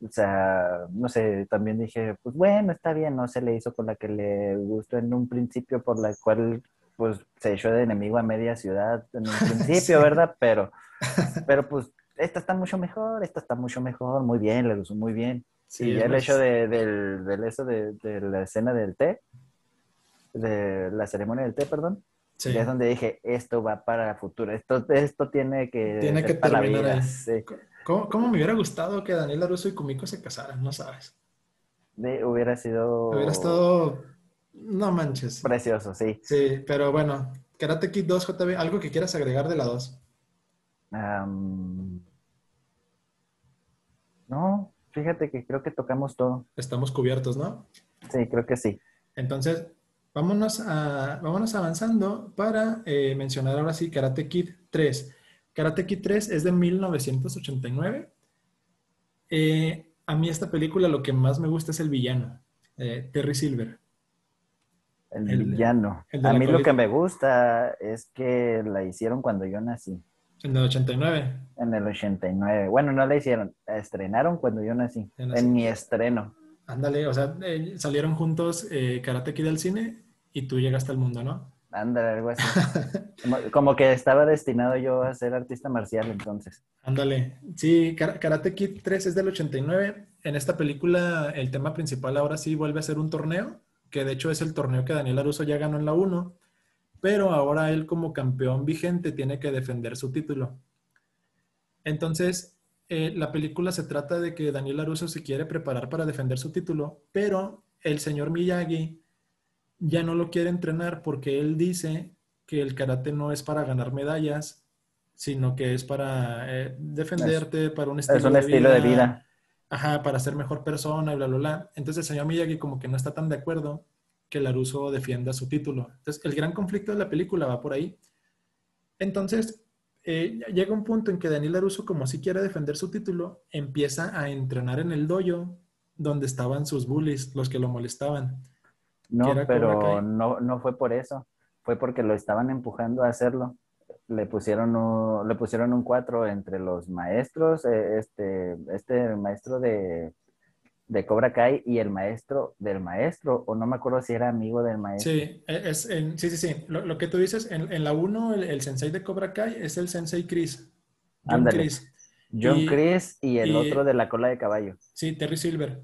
O sea, no sé, también dije, pues bueno, está bien, no se le hizo con la que le gustó en un principio, por la cual pues se echó de enemigo a media ciudad en un principio, Sí. ¿verdad? Pero, pero pues esta está mucho mejor, esta está mucho mejor, muy bien, le gustó muy bien. Sí, y ya el más- hecho de, del, del eso de, de la escena del té, de la ceremonia del té, perdón, sí. ya es donde dije, esto va para el futuro, esto, esto tiene que Tiene que para la terminar vida, ahí. sí. ¿Cómo, cómo me hubiera gustado que Daniel Aruso y Kumiko se casaran? No sabes. De- hubiera sido Hubiera estado, no manches. precioso, sí. Sí, pero bueno, Karate Kid 2, JB, algo que quieras agregar de la 2. Am, no, fíjate que creo que tocamos todo. Estamos cubiertos, ¿no? Sí, creo que sí. Entonces, vámonos, a, vámonos avanzando para eh, mencionar ahora sí Karate Kid 3. Karate Kid 3 es de 1989. Eh, a mí esta película lo que más me gusta es el villano, eh, Terry Silver. El, El- villano. el de A mí lo que me gusta es que la hicieron cuando yo nací, En el 89. en el 89. Bueno, no la hicieron, la estrenaron cuando yo nací, en mi estreno. Ándale, o sea, eh, salieron juntos Karate Kid al cine y tú llegaste al mundo, ¿no? Ándale, algo así. Como, como que estaba destinado yo a ser artista marcial entonces. Ándale. Sí, Kar- Karate Kid 3 es del 89. En esta película el tema principal ahora sí vuelve a ser un torneo, que de hecho es el torneo que Daniel Aruso ya ganó en la 1, pero ahora él como campeón vigente tiene que defender su título. Entonces, eh, la película se trata de que Daniel Aruso se quiere preparar para defender su título, pero el señor Miyagi ya no lo quiere entrenar porque él dice que el karate no es para ganar medallas, sino que es para eh, defenderte, para un estilo, Es un estilo de vida. Ajá, para ser mejor persona y bla, bla, bla. Entonces el señor Miyagi como que no está tan de acuerdo que Laruso defienda su título. Entonces el gran conflicto de la película va por ahí. Entonces eh, llega un punto en que Daniel Laruso, como si quiere defender su título, empieza a entrenar en el dojo donde estaban sus bullies, los que lo molestaban. No, pero no, no fue por eso. Fue porque lo estaban empujando a hacerlo. le pusieron un, le pusieron un 4 entre los maestros, eh, este, este maestro de, de Cobra Kai y el maestro del maestro, o no me acuerdo si era amigo del maestro. Sí, e, es, en, sí, sí, sí. Lo, que tú dices, en, en la 1, el, sensei de Cobra Kai es el sensei Chris. John Chris. John y, Chris y el otro de la cola de caballo. Sí, Terry Silver.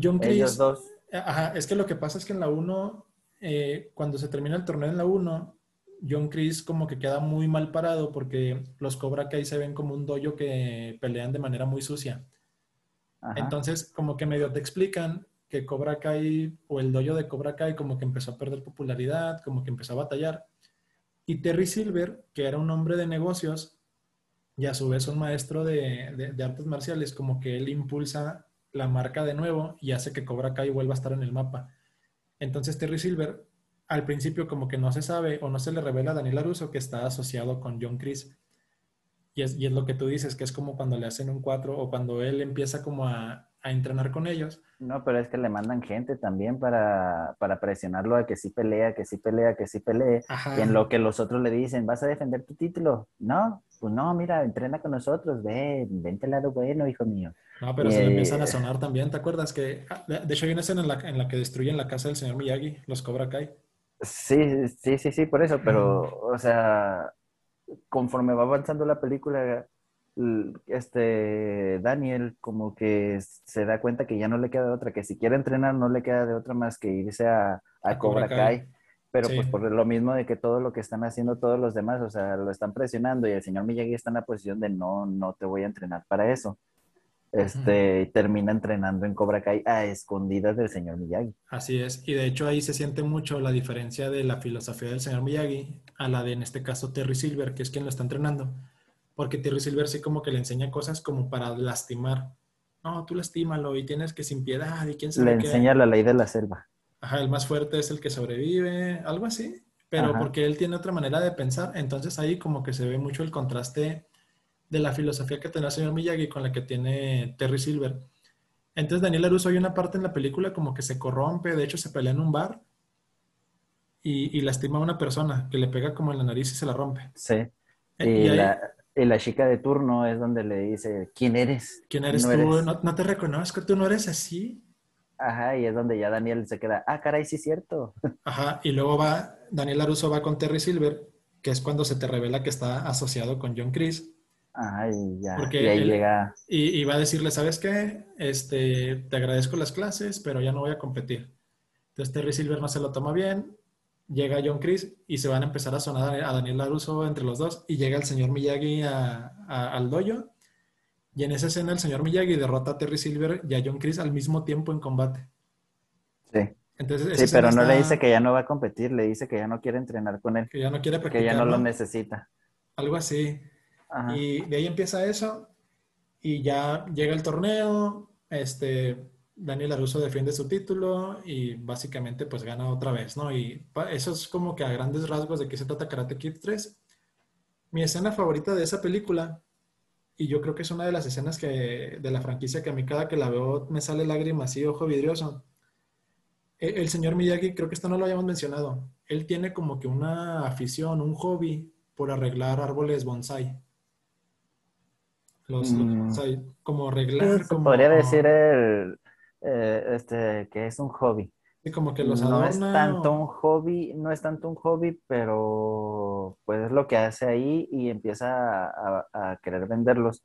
John Chris. Ellos dos. Ajá, es que lo que pasa es que en la 1, eh, cuando se termina el torneo en la 1, John Chris como que queda muy mal parado porque los Cobra Kai se ven como un dojo que pelean de manera muy sucia. Entonces, como que medio te explican que Cobra Kai o el dojo de Cobra Kai como que empezó a perder popularidad, como que empezó a batallar. Y Terry Silver, que era un hombre de negocios y a su vez un maestro de, de artes marciales, como que él impulsa la marca de nuevo y hace que Cobra Kai vuelva a estar en el mapa. Entonces Terry Silver al principio como que no se sabe o no se le revela a Daniel Aruso que está asociado con John Chris. Y es, y es lo que tú dices, que es como cuando le hacen un 4 o cuando él empieza como a, a, entrenar con ellos. No, pero es que le mandan gente también para, para presionarlo a que sí pelea, que sí pelea, que sí pelee. Y en lo que los otros le dicen, ¿vas a defender tu título? No, pues no, mira, entrena con nosotros, ve, vente al lado bueno, hijo mío. No, pero se le empiezan a sonar también, ¿te acuerdas? que ah, De hecho hay una escena en la, en la que destruyen la casa del señor Miyagi, los Cobra Kai. Sí, sí, sí, sí, por eso, pero, o sea, conforme va avanzando la película, este Daniel como que se da cuenta que ya no le queda de otra, que si quiere entrenar no le queda de otra más que irse a, a, Cobra Kai. Pero pues por lo mismo de que todo lo que están haciendo todos los demás, o sea, lo están presionando y el señor Miyagi está en la posición de no, no te voy a entrenar para eso este, termina entrenando en Cobra Kai a escondidas del señor Miyagi. Así es, y de hecho ahí se siente mucho la diferencia de la filosofía del señor Miyagi a la de en este caso Terry Silver, que es quien lo está entrenando, porque Terry Silver sí como que le enseña cosas como para lastimar. No, tú lastímalo y tienes que sin piedad y quién sabe Le enseña la ley de la selva. Ajá, el más fuerte es el que sobrevive, algo así, pero porque él tiene otra manera de pensar, entonces ahí como que se ve mucho el contraste de la filosofía que tiene el señor Miyagi con la que tiene Terry Silver. Entonces Daniel Aruso hay una parte en la película como que se corrompe, de hecho se pelea en un bar y, lastima a una persona que le pega como en la nariz y se la rompe. Sí. Eh, y, la, chica de turno es donde le dice, ¿quién eres? ¿Quién eres tú? No, te reconozco, tú no eres así. Ajá, y es donde ya Daniel se queda, ah, caray, sí es cierto. Ajá, y luego va, Daniel Aruso va con Terry Silver, que es cuando se te revela que está asociado con John Chris Ay, ya. y ahí llega. Y, va a decirle, ¿sabes qué? Este, te agradezco las clases, pero ya no voy a competir. Entonces Terry Silver no se lo toma bien, llega John Chris y se van a empezar a sonar a Daniel LaRusso entre los dos y llega el señor Miyagi al dojo y en esa escena el señor Miyagi derrota a Terry Silver y a John Chris al mismo tiempo en combate. Sí. Entonces, sí, pero no le dice que ya no va a competir, le dice que ya no quiere entrenar con él. Que ya no quiere practicar. Que ya no lo necesita. Algo así. Y de ahí empieza eso y ya llega el torneo, este, Daniel Aruso defiende su título y básicamente pues gana otra vez, ¿no? Y eso es como que a grandes rasgos de qué se trata Karate Kid 3. Mi escena favorita de esa película, y yo creo que es una de las escenas que, de la franquicia que a mí cada que la veo me sale lágrimas y ojo vidrioso. El, el señor Miyagi, creo que esto no lo habíamos mencionado, él tiene como que una afición, un hobby por arreglar árboles bonsai. Los, mm. como arreglar. como... Podría decir el, eh, este, que es un hobby. Como que los No es tanto un hobby, no es tanto un hobby, pero pues es lo que hace ahí y empieza a querer venderlos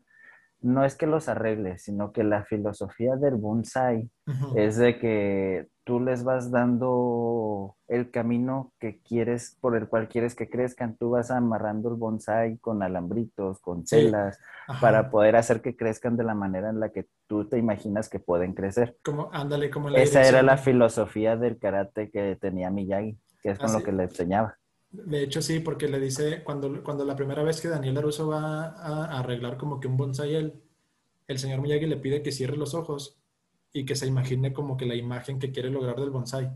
no es que los arregle, sino que la filosofía del bonsai es de que tú les vas dando el camino que quieres, por el cual quieres que crezcan. Tú vas amarrando el bonsai con alambritos, con telas, para poder hacer que crezcan de la manera en la que tú te imaginas que pueden crecer. Como, ándale, como Esa era la filosofía del karate que tenía Miyagi, que es con lo que le enseñaba. De hecho, sí, porque le dice, cuando, cuando la primera vez que Daniel Aruso va a, arreglar como que un bonsai, él, el señor Miyagi le pide que cierre los ojos y que se imagine como que la imagen que quiere lograr del bonsai.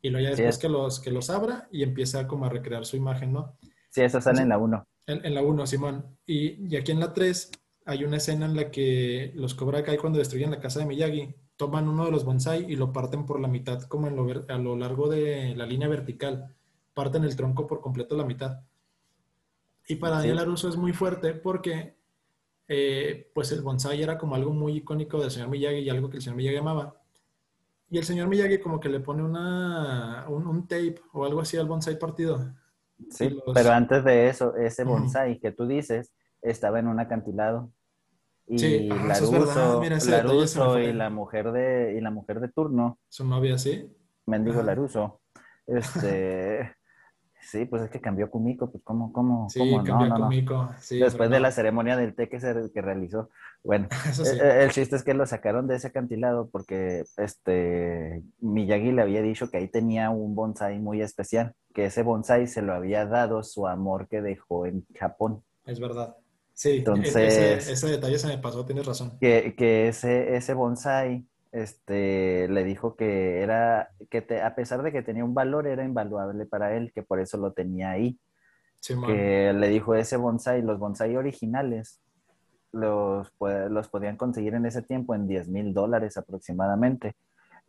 Y luego ya después que los, que los abra y empieza como a recrear su imagen, ¿no? Sí, eso sale en la 1. En, la 1, Simón. Y, y, aquí en la 3 hay una escena en la que los Cobra Kai cuando destruyen la casa de Miyagi toman uno de los bonsai y lo parten por la mitad como en lo, a lo largo de la línea vertical parten el tronco por completo a la mitad. Y para Daniel LaRusso es muy fuerte porque eh, pues el bonsai era como algo muy icónico del señor Miyagi y algo que el señor Miyagi amaba. Y el señor Miyagi como que le pone una, un, tape o algo así al bonsai partido. Sí, pero antes de eso, ese bonsai que tú dices estaba en un acantilado. Y sí. Ah, Laruso, y la mujer de y la mujer de turno. Su novia, sí. Mendigo Laruso. Este Sí, pues es que cambió Kumiko, pues cómo, cómo, sí, cambió Kumiko. Sí, Después de la ceremonia del té que se que realizó. Bueno, e, e, el, chiste es que lo sacaron de ese acantilado porque este Miyagi le había dicho que ahí tenía un bonsai muy especial, que ese bonsai se lo había dado su amor que dejó en Japón. Es verdad. Sí, e, Entonces, ese, detalle se me pasó, tienes razón. Que, que ese, ese bonsai este, le dijo que era, que a pesar de que tenía un valor, era invaluable para él, que por eso lo tenía ahí. que le dijo ese bonsai, los bonsai originales, los, los podían conseguir en ese tiempo en 10 mil dólares aproximadamente.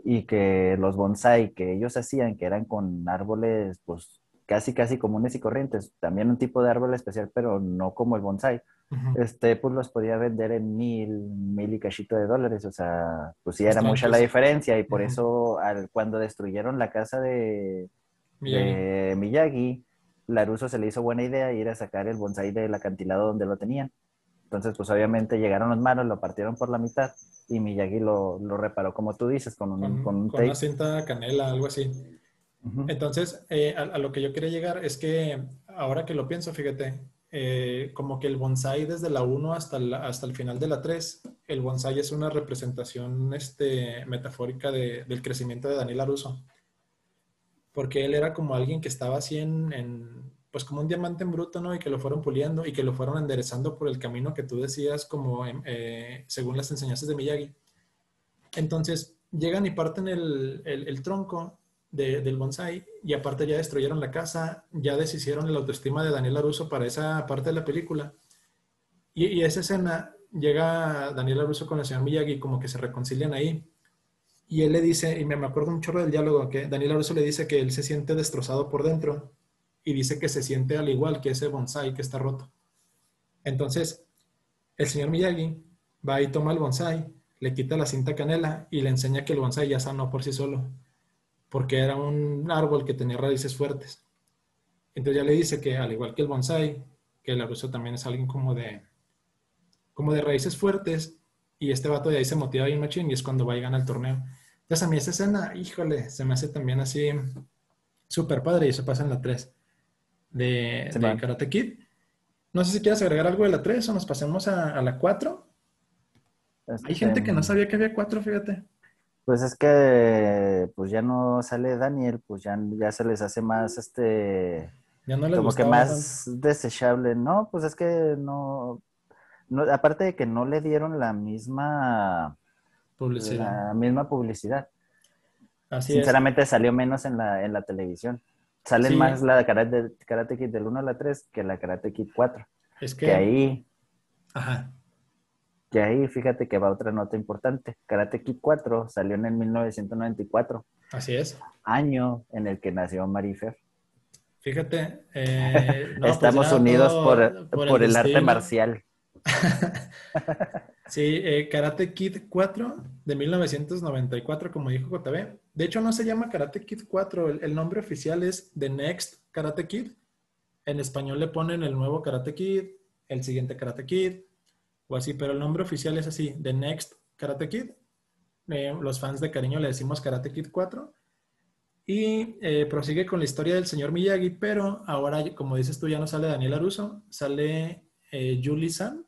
Y que los bonsai que ellos hacían, que eran con árboles, pues casi, casi comunes y corrientes, también un tipo de árbol especial, pero no como el bonsai, este, pues los podía vender en mil, mil y cachito de dólares, o sea, pues sí era mucha la diferencia y por eso al, cuando destruyeron la casa de Miyagi. Laruso se le hizo buena idea ir a sacar el bonsai del acantilado donde lo tenían. Entonces, pues obviamente llegaron los manos, lo partieron por la mitad y Miyagi lo, lo reparó, como tú dices, con un, con, con, una cinta canela, algo así. Entonces, eh, a, lo que yo quería llegar es que ahora que lo pienso, fíjate, eh, como que el bonsai desde la 1 hasta, hasta el final de la 3, el bonsai es una representación este, metafórica del crecimiento de Daniel Aruso. Porque él era como alguien que estaba así en, pues como un diamante en bruto, ¿no? Y que lo fueron puliendo y que lo fueron enderezando por el camino que tú decías, como eh, según las enseñanzas de Miyagi. Entonces, llegan y parten el, el tronco del bonsai y aparte ya destruyeron la casa, ya deshicieron la autoestima de Daniel Aruso para esa parte de la película. Y, esa escena llega Daniel Aruso con el señor Miyagi como que se reconcilian ahí. Y él le dice, y me acuerdo un chorro del diálogo, que Daniel Aruso le dice que él se siente destrozado por dentro y dice que se siente al igual que ese bonsai que está roto. Entonces, el señor Miyagi va y toma el bonsai, le quita la cinta canela y le enseña que el bonsai ya sanó por sí solo porque era un árbol que tenía raíces fuertes. Entonces ya le dice que al igual que el bonsai, que el abuso también es alguien como de, como de raíces fuertes, y este vato de ahí se motiva bien machín y es cuando va y gana el torneo. Entonces a mí esa escena, híjole, se me hace también así súper padre y eso pasa en la 3 de, Karate Kid. No sé si quieres agregar algo de la 3 o nos pasemos a, la 4. Hay gente que no sabía que había 4, fíjate. Pues es que pues ya no sale Daniel, pues ya, ya se les hace más este como que más desechable, ¿no? Pues es que no, aparte de que no le dieron la misma publicidad. La misma publicidad. Así Sinceramente salió menos en la, en la televisión. Salen más la Karate, Karate Kid del 1 a la 3 que la Karate Kid 4. Es que, que ahí Ajá. Y ahí fíjate que va otra nota importante. Karate Kid 4 salió en el 1994. Así es. Año en el que nació Marifer. Fíjate. Eh, pues Estamos unidos por, el, arte marcial. sí, eh, Karate Kid 4 de 1994, como dijo JB. De hecho, no se llama Karate Kid 4. El, el nombre oficial es The Next Karate Kid. En español le ponen el nuevo Karate Kid, el siguiente Karate Kid, o así, pero el nombre oficial es así, The Next Karate Kid. Eh, los fans de cariño le decimos Karate Kid 4. Y eh, prosigue con la historia del señor Miyagi, pero ahora, como dices tú, ya no sale Daniel Aruso, sale eh, Julie San.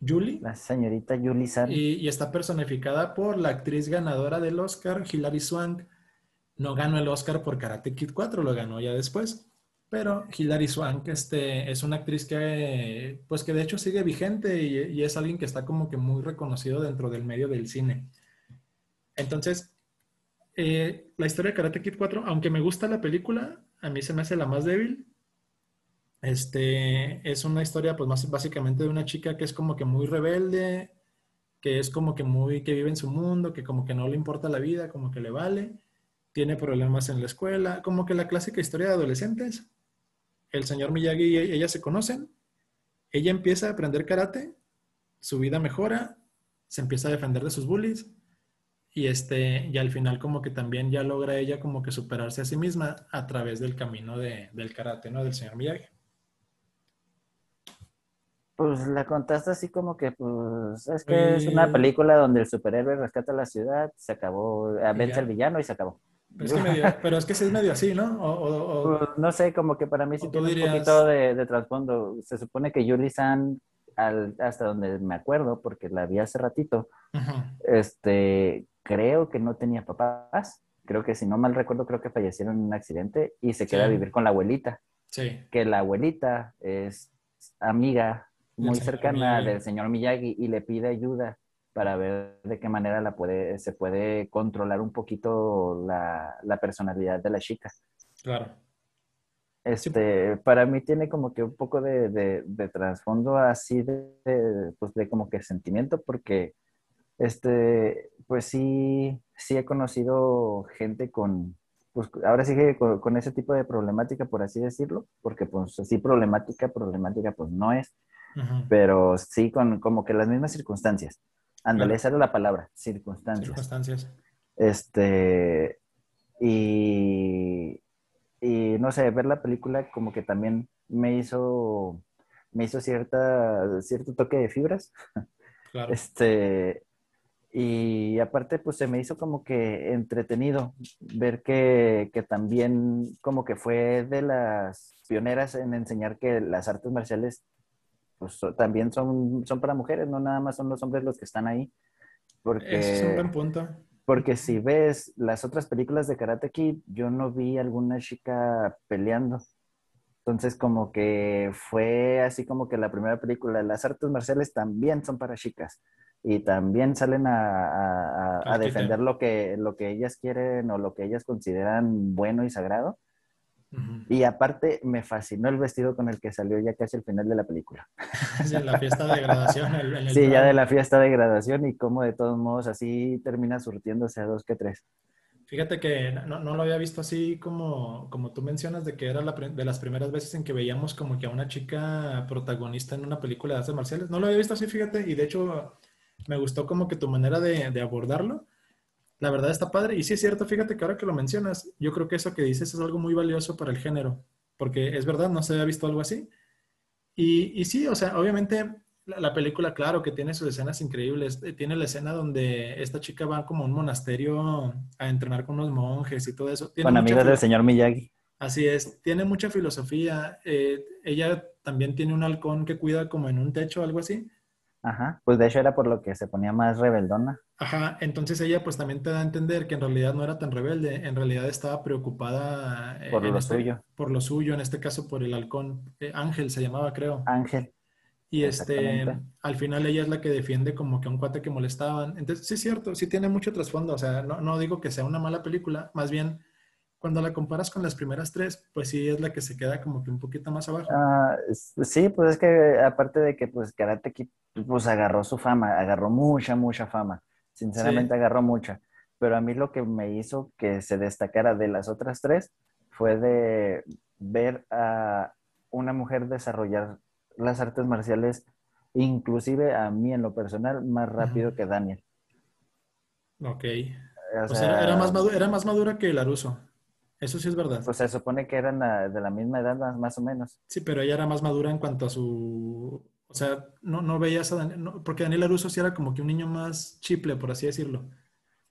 Julie. La señorita Julie San. Y, y, está personificada por la actriz ganadora del Oscar, Hilary Swank. No ganó el Oscar por Karate Kid 4, lo ganó ya después. Pero Hilary Swank este, es una actriz que, pues que de hecho sigue vigente y, es alguien que está como que muy reconocido dentro del medio del cine. Entonces, eh, la historia de Karate Kid 4, aunque me gusta la película, a mí se me hace la más débil. Este, es una historia, pues más básicamente de una chica que es como que muy rebelde, que es como que muy, que vive en su mundo, que como que no le importa la vida, como que le vale, tiene problemas en la escuela, como que la clásica historia de adolescentes el señor Miyagi y ella se conocen, ella empieza a aprender karate, su vida mejora, se empieza a defender de sus bullies y este y al final como que también ya logra ella como que superarse a sí misma a través del camino de, del karate, ¿no? Del señor Miyagi. Pues la contaste así como que, pues, es que es una película donde el superhéroe rescata la ciudad, se acabó, vence al villano y se acabó. Pero es que, sí es medio así, ¿no? Pues, no sé, como que para mí sí tiene un poquito de, trasfondo. Se supone que Yuri San, hasta donde me acuerdo, porque la vi hace ratito, este, creo que no tenía papás. Creo que si no mal recuerdo, creo que fallecieron en un accidente y se queda a vivir con la abuelita. Sí. Que la abuelita es amiga muy cercana del señor Miyagi y le pide ayuda para ver de qué manera la puede, se puede controlar un poquito la, personalidad de la chica. Claro. Este, para mí tiene como que un poco de, de, trasfondo así de, pues de como que sentimiento, porque este, pues sí, sí he conocido gente con, pues ahora sí que con, ese tipo de problemática, por así decirlo, porque pues así problemática, problemática pues no es, pero sí con como que las mismas circunstancias. Ándale, esa era la palabra, circunstancias. Circunstancias. Este, y, y no sé, ver la película como que también me hizo, me hizo cierta, cierto toque de fibras. Claro. Este, y aparte, pues se me hizo como que entretenido ver que, que, también como que fue de las pioneras en enseñar que las artes marciales pues también son, son para mujeres, no nada más son los hombres los que están ahí. Porque, es un buen punto. Porque si ves las otras películas de Karate Kid, yo no vi alguna chica peleando. Entonces como que fue así como que la primera película, las artes marciales también son para chicas y también salen a, a defender lo que, lo que ellas quieren o lo que ellas consideran bueno y sagrado. Y aparte me fascinó el vestido con el que salió ya casi al final de la película. Sí, la fiesta de graduación. sí, ya de la fiesta de graduación y cómo de todos modos así termina surtiéndose a dos que tres. Fíjate que no, no, lo había visto así como, como tú mencionas, de que era la, de las primeras veces en que veíamos como que a una chica protagonista en una película de artes marciales. No lo había visto así, fíjate, y de hecho me gustó como que tu manera de, de abordarlo la verdad está padre. Y sí es cierto, fíjate que ahora que lo mencionas, yo creo que eso que dices es algo muy valioso para el género, porque es verdad, no se había visto algo así. Y, y sí, o sea, obviamente la, película, claro, que tiene sus escenas increíbles. Eh, tiene la escena donde esta chica va como a un monasterio a entrenar con unos monjes y todo eso. con amigas del señor Miyagi. Así es, tiene mucha filosofía. Eh, ella también tiene un halcón que cuida como en un techo, algo así. Ajá, pues de hecho era por lo que se ponía más rebeldona. Ajá, entonces ella pues también te da a entender que en realidad no era tan rebelde, en realidad estaba preocupada por lo este, suyo. Por lo suyo, en este caso por el halcón. Eh, Ángel se llamaba, creo. Ángel. Y este, al final ella es la que defiende como que a un cuate que molestaban. Entonces, sí es cierto, sí tiene mucho trasfondo. O sea, no, no digo que sea una mala película, más bien cuando la comparas con las primeras tres, pues sí es la que se queda como que un poquito más abajo. Ah, sí, pues es que aparte de que pues Karate Kid pues agarró su fama, agarró mucha, mucha fama. Sinceramente agarró mucha. Pero a mí lo que me hizo que se destacara de las otras tres fue de ver a una mujer desarrollar las artes marciales, inclusive a mí en lo personal, más rápido que Daniel. Ok. O, sea, era, más madura, era más madura que Laruso. Eso sí es verdad. Pues se supone que eran de la misma edad, más, o menos. Sí, pero ella era más madura en cuanto a su... O sea, no, no veías a Daniel... porque Daniel Aruso sí era como que un niño más chiple, por así decirlo.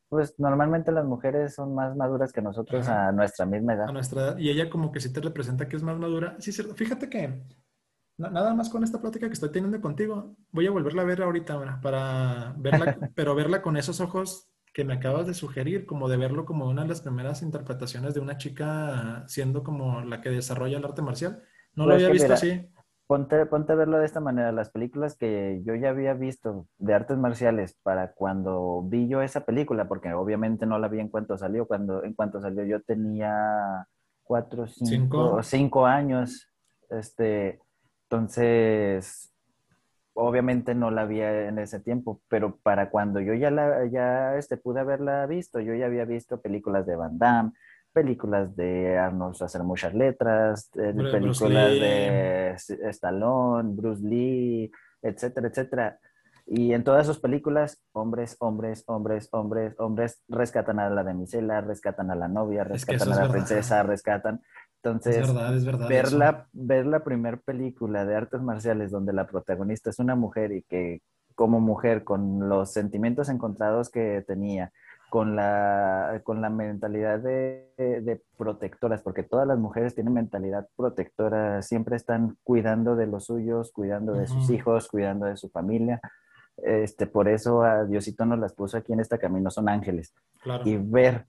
Pues normalmente las mujeres son más maduras que nosotros a nuestra misma edad. A nuestra edad. Y ella como que sí te representa que es más madura. Sí, cierto. Fíjate que nada más con esta plática que estoy teniendo contigo, voy a volverla a ver ahorita para verla, pero verla con esos ojos que me acabas de sugerir, como de verlo como una de las primeras interpretaciones de una chica siendo como la que desarrolla el arte marcial. No lo pues había visto así. Ponte, ponte a verlo de esta manera. Las películas que yo ya había visto de artes marciales para cuando vi yo esa película, porque obviamente no la vi en cuanto salió, cuando en cuanto salió yo tenía cuatro, cinco, cinco años. Este, entonces, obviamente no la vi en ese tiempo, pero para cuando yo ya la ya este, pude haberla visto, yo ya había visto películas de Van Damme, películas de Arnold hacer muchas letras, de, películas de Stallone, Bruce Lee, etcétera, etcétera. Y en todas sus películas, hombres, hombres, hombres, hombres, hombres, rescatan a la damisela, rescatan a la novia, rescatan a la princesa, rescatan. Entonces, ver, la, ver la primera película de artes marciales donde la protagonista es una mujer y que como mujer, con los sentimientos encontrados que tenía, con la, con la mentalidad de, de, protectoras, porque todas las mujeres tienen mentalidad protectora, siempre están cuidando de los suyos, cuidando de sus hijos, cuidando de su familia. Este, por eso a Diosito nos las puso aquí en este camino, son ángeles. Y ver,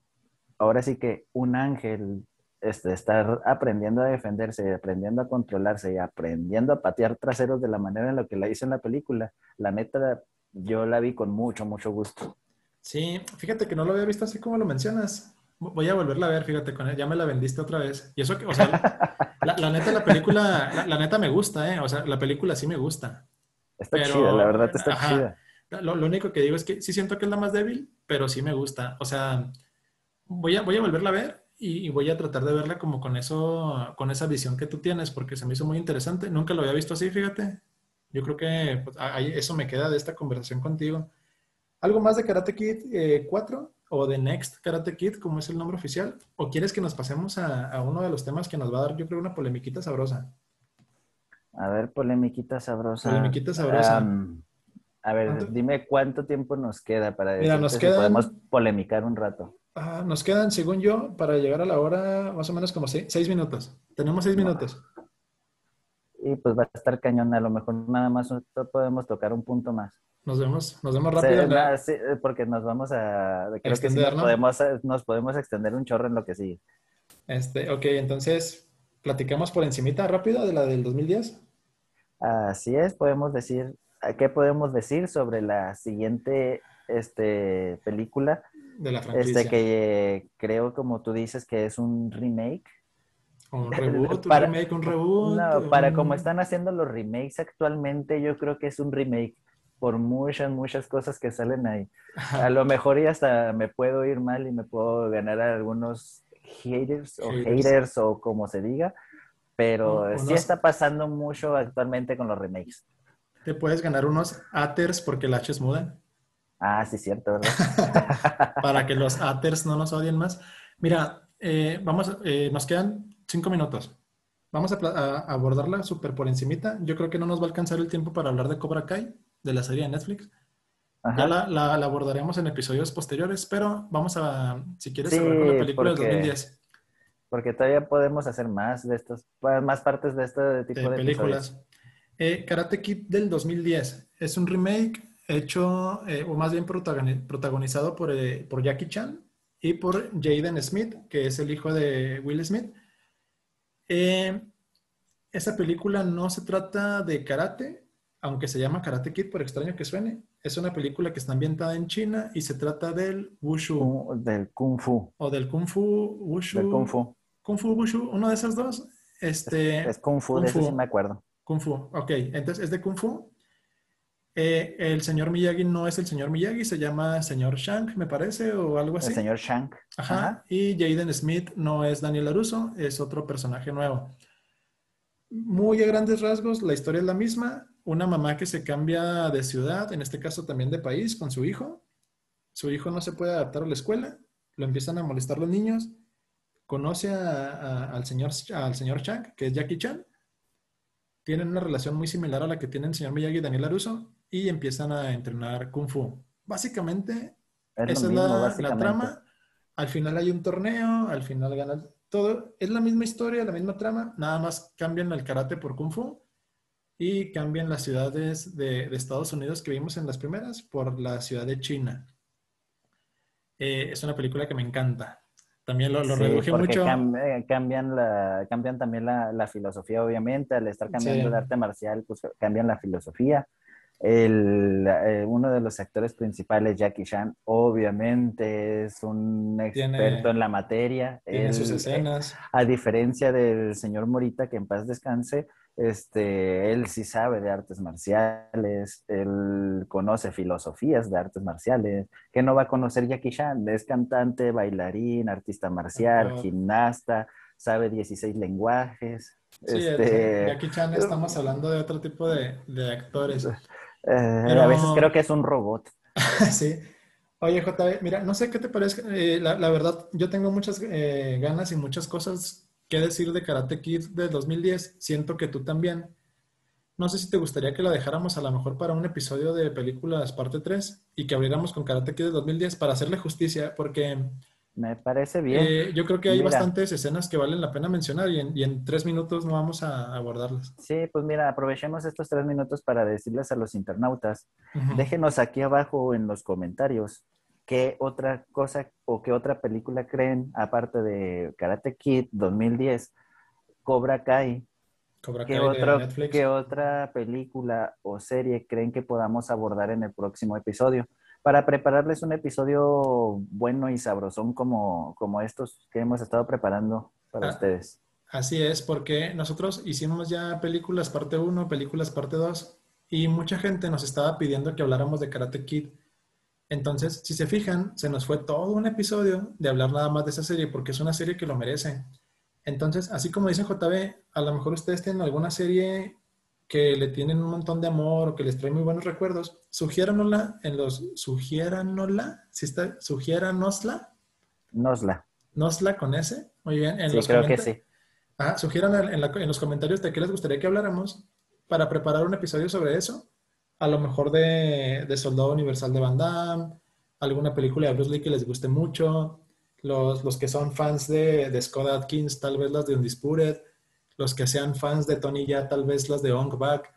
ahora sí que un ángel este, estar aprendiendo a defenderse, aprendiendo a controlarse y aprendiendo a patear traseros de la manera en la que la hizo en la película, la neta, yo la vi con mucho, mucho gusto. Sí, fíjate que no lo había visto así como lo mencionas. Voy a volverla a ver, fíjate, con ya me la vendiste otra vez. Y eso que, o sea, la, neta, la película, la, neta me gusta, ¿eh? O sea, la película sí me gusta. Está chida, la verdad está chida. Lo, lo, único que digo es que sí siento que es la más débil, pero sí me gusta. O sea, voy a, voy a volverla a ver y, voy a tratar de verla como con eso, con esa visión que tú tienes, porque se me hizo muy interesante. Nunca lo había visto así, fíjate. Yo creo que pues, eso me queda de esta conversación contigo. ¿Algo más de Karate Kid 4 eh, o de Next Karate Kid, como es el nombre oficial? ¿O quieres que nos pasemos a, uno de los temas que nos va a dar, yo creo, una polemiquita sabrosa? A ver, polemiquita sabrosa. Polemiquita sabrosa. a ver, dime cuánto tiempo nos queda para decir si podemos polemicar un rato. Nos quedan, según yo, para llegar a la hora, más o menos como seis, minutos. Tenemos seis minutos. Y pues va a estar cañón, a lo mejor nada más podemos tocar un punto más. Nos vemos, nos vemos rápido. Sí, porque nos vamos a... Creo que sí nos, podemos, nos podemos extender un chorro en lo que sigue. Este, ok, entonces, ¿platicamos por encimita rápido de la del 2010? Así es, podemos decir, ¿qué podemos decir sobre la siguiente este, película? De la franquicia. Este que creo, como tú dices, que es un remake. Un reboot, un remake, un reboot. No, para como están haciendo los remakes actualmente, yo creo que es un remake por muchas, muchas cosas que salen ahí. A lo mejor ya hasta me puedo ir mal y me puedo ganar a algunos haters o haters, o como se diga, pero sí está pasando mucho actualmente con los remakes. Te puedes ganar unos haters porque el H es muda. Ah, sí, cierto, ¿verdad? Para que los haters no nos odien más. Mira, eh, vamos, eh, nos quedan cinco minutos. Vamos a, abordarla súper por encimita. Yo creo que no nos va a alcanzar el tiempo para hablar de Cobra Kai de la serie de Netflix. Ya la, abordaremos en episodios posteriores, pero vamos a, si quieres, hablar con la película del 2010. Porque todavía podemos hacer más de estos, más partes de este tipo de, películas. Eh, Karate Kid del 2010 es un remake hecho, eh, o más bien protagonizado por, eh, por Jackie Chan y por Jaden Smith, que es el hijo de Will Smith. esa película no se trata de karate, aunque se llama Karate Kid, por extraño que suene, es una película que está ambientada en China y se trata del Wushu. Del Kung Fu. O del Kung Fu Wushu. Del Kung Fu. Kung Fu Wushu, uno de esas dos. Este, es, Kung Fu, de eso sí me acuerdo. Kung Fu, ok. Entonces es de Kung Fu. Eh, el señor Miyagi no es el señor Miyagi, se llama señor Shank, me parece, o algo así. El señor Shank. Ajá. Y Jaden Smith no es Daniel LaRusso, es otro personaje nuevo. Muy a grandes rasgos, la historia es la misma una mamá que se cambia de ciudad, en este caso también de país, con su hijo. Su hijo no se puede adaptar a la escuela, lo empiezan a molestar los niños, conoce al, señor, al señor Chang, que es Jackie Chan, tienen una relación muy similar a la que tienen el señor Miyagi y Daniel Aruso, y empiezan a entrenar Kung Fu. Básicamente, esa es la, trama. Al final hay un torneo, al final gana todo. Es la misma historia, la misma trama, nada más cambian el karate por Kung Fu y cambian las ciudades de, Estados Unidos que vimos en las primeras por la ciudad de China. Eh, es una película que me encanta. También lo, lo reduje mucho. cambian, la, cambian también la, filosofía, obviamente. Al estar cambiando el arte marcial, pues cambian la filosofía. El, eh, uno de los actores principales, Jackie Chan, obviamente es un experto en la materia. Tiene sus escenas. A diferencia del señor Morita, que en paz descanse, este, él sí sabe de artes marciales, él conoce filosofías de artes marciales, que no va a conocer Jackie Chan, es cantante, bailarín, artista marcial, gimnasta, sabe 16 lenguajes. Sí, este... Jackie Chan estamos hablando de otro tipo de, actores. Eh, a veces creo que es un robot. sí. Oye, JB, mira, no sé qué te parece. Eh, la, verdad, yo tengo muchas eh, ganas y muchas cosas qué decir de Karate Kid de 2010. Siento que tú también. No sé si te gustaría que la dejáramos a lo mejor para un episodio de películas parte 3 y que abriéramos con Karate Kid de 2010 para hacerle justicia, porque... Me parece bien. Eh, yo creo que hay bastantes escenas que valen la pena mencionar y en, tres minutos no vamos a abordarlas. Sí, pues mira, aprovechemos estos tres minutos para decirles a los internautas, déjenos aquí abajo en los comentarios ¿qué otra cosa o qué otra película creen, aparte de Karate Kid 2010, Cobra Kai? Cobra ¿Qué, Kai ¿Qué otra película o serie creen que podamos abordar en el próximo episodio? Para prepararles un episodio bueno y sabrosón como, como estos que hemos estado preparando para ah, ustedes. Así es, porque nosotros hicimos ya películas parte 1, películas parte 2, y mucha gente nos estaba pidiendo que habláramos de Karate Kid. Entonces, si se fijan, se nos fue todo un episodio de hablar nada más de esa serie porque es una serie que lo merece. Entonces, así como dice JB, a lo mejor ustedes tienen alguna serie que le tienen un montón de amor o que les trae muy buenos recuerdos, sugiéranosla en los, sugiéranosla, si está, sugiéranosla. Nosla. Nosla con ese, muy bien. En sí, creo que sí. Ah, sugieran en, en los comentarios de qué les gustaría que habláramos para preparar un episodio sobre eso a lo mejor de, Soldado Universal de Van Damme, alguna película de Bruce Lee que les guste mucho, los, que son fans de, de, Scott Atkins, tal vez las de Undisputed, los que sean fans de Tony Ya, tal vez las de Ong Back.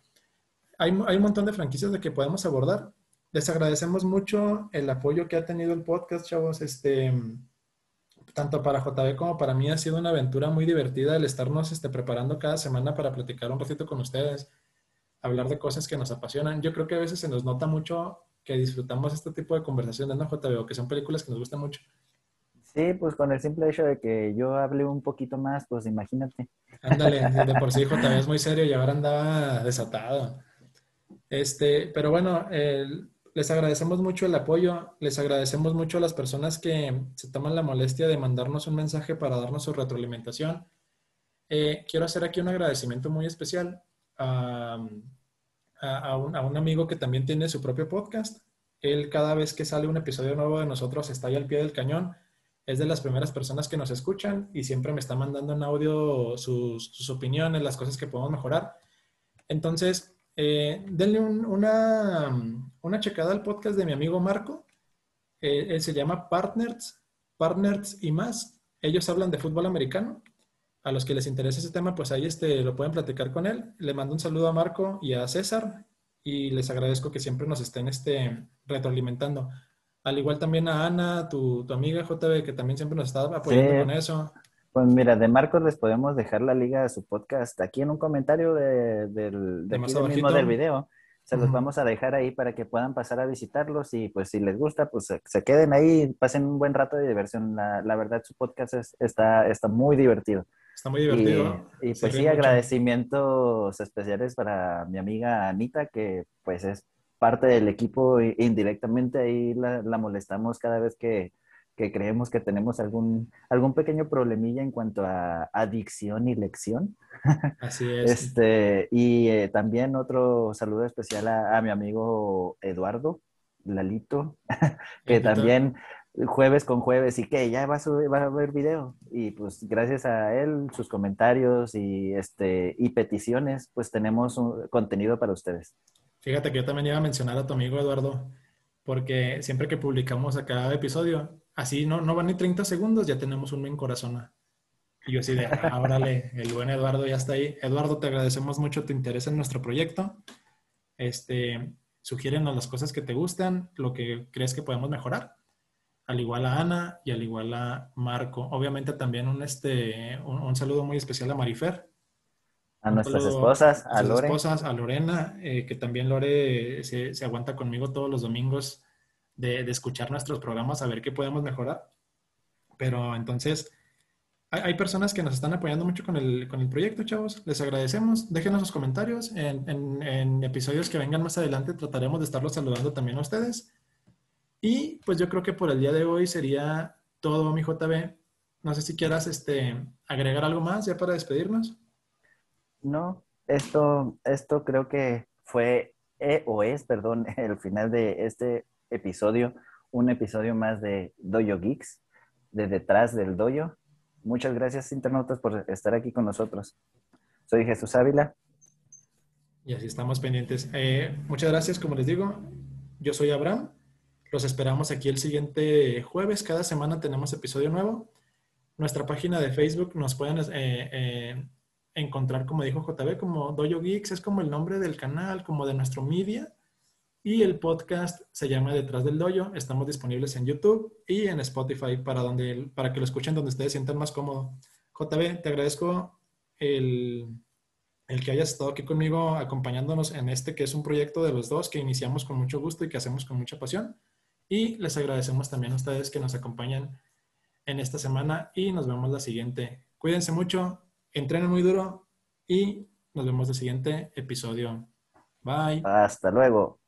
Hay, hay, un montón de franquicias de que podemos abordar. Les agradecemos mucho el apoyo que ha tenido el podcast, chavos. Este, tanto para JB como para mí ha sido una aventura muy divertida el estarnos este, preparando cada semana para platicar un ratito con ustedes hablar de cosas que nos apasionan. Yo creo que a veces se nos nota mucho que disfrutamos este tipo de conversaciones, ¿no, JB? que son películas que nos gustan mucho. Sí, pues con el simple hecho de que yo hable un poquito más, pues imagínate. Ándale, de por sí JB es muy serio y ahora andaba desatado. Este, pero bueno, les agradecemos mucho el apoyo, les agradecemos mucho a las personas que se toman la molestia de mandarnos un mensaje para darnos su retroalimentación. Eh, quiero hacer aquí un agradecimiento muy especial a, un, amigo que también tiene su propio podcast. Él cada vez que sale un episodio nuevo de nosotros está ahí al pie del cañón. Es de las primeras personas que nos escuchan y siempre me está mandando en audio sus, opiniones, las cosas que podemos mejorar. Entonces, eh, denle una, una checada al podcast de mi amigo Marco. Eh, él se llama Partners, Partners y más. Ellos hablan de fútbol americano a los que les interese ese tema, pues ahí este, lo pueden platicar con él. Le mando un saludo a Marco y a César y les agradezco que siempre nos estén este, retroalimentando. Al igual también a Ana, tu, amiga JB, que también siempre nos está apoyando con eso. Pues mira, de Marcos les podemos dejar la liga de su podcast aquí en un comentario del, mismo del video. Se los vamos a dejar ahí para que puedan pasar a visitarlos y pues si les gusta, pues se, queden ahí, pasen un buen rato de diversión. La, la verdad, su podcast está, está muy divertido. Está muy divertido. Y, pues sí, agradecimientos especiales para mi amiga Anita, que pues es parte del equipo indirectamente ahí la, molestamos cada vez que, creemos que tenemos algún, algún pequeño problemilla en cuanto a adicción y lección. Así es. Este, y eh, también otro saludo especial a, mi amigo Eduardo, Lalito, que también jueves con jueves y que ya va a, subir, va a haber video. Y pues gracias a él, sus comentarios y, este, y peticiones, pues tenemos un contenido para ustedes. Fíjate que yo también iba a mencionar a tu amigo Eduardo, porque siempre que publicamos a cada episodio, así no, no van ni 30 segundos, ya tenemos un en corazón. Y yo así de, ah, el buen Eduardo ya está ahí. Eduardo, te agradecemos mucho tu interés en nuestro proyecto. Este, sugiérenos las cosas que te gustan, lo que crees que podemos mejorar al igual a Ana y al igual a Marco. Obviamente también un, este, un, saludo muy especial a Marifer. A nuestras esposas, a, Lore. esposas, a Lorena, eh, que también Lore se, se, aguanta conmigo todos los domingos de, de, escuchar nuestros programas, a ver qué podemos mejorar. Pero entonces, hay, hay, personas que nos están apoyando mucho con el, con el proyecto, chavos. Les agradecemos. Déjenos sus comentarios. En, en, en episodios que vengan más adelante trataremos de estarlos saludando también a ustedes. Y pues yo creo que por el día de hoy sería todo, mi JB. No sé si quieras este, agregar algo más ya para despedirnos. No, esto, esto creo que fue eh, o es, perdón, el final de este episodio, un episodio más de Dojo Geeks, de detrás del dojo. Muchas gracias, internautas, por estar aquí con nosotros. Soy Jesús Ávila. Y así estamos pendientes. Eh, muchas gracias, como les digo, yo soy Abraham. Los esperamos aquí el siguiente jueves. Cada semana tenemos episodio nuevo. Nuestra página de Facebook nos pueden eh, encontrar, como dijo JB, como Dojo Geeks, es como el nombre del canal, como de nuestro media. Y el podcast se llama Detrás del Dojo. Estamos disponibles en YouTube y en Spotify para, donde, para que lo escuchen donde ustedes sientan más cómodo. JB, te agradezco el, el, que hayas estado aquí conmigo acompañándonos en este que es un proyecto de los dos que iniciamos con mucho gusto y que hacemos con mucha pasión. Y les agradecemos también a ustedes que nos acompañan en esta semana y nos vemos la siguiente. Cuídense mucho, entrenen muy duro y nos vemos el siguiente episodio. Bye. Hasta luego.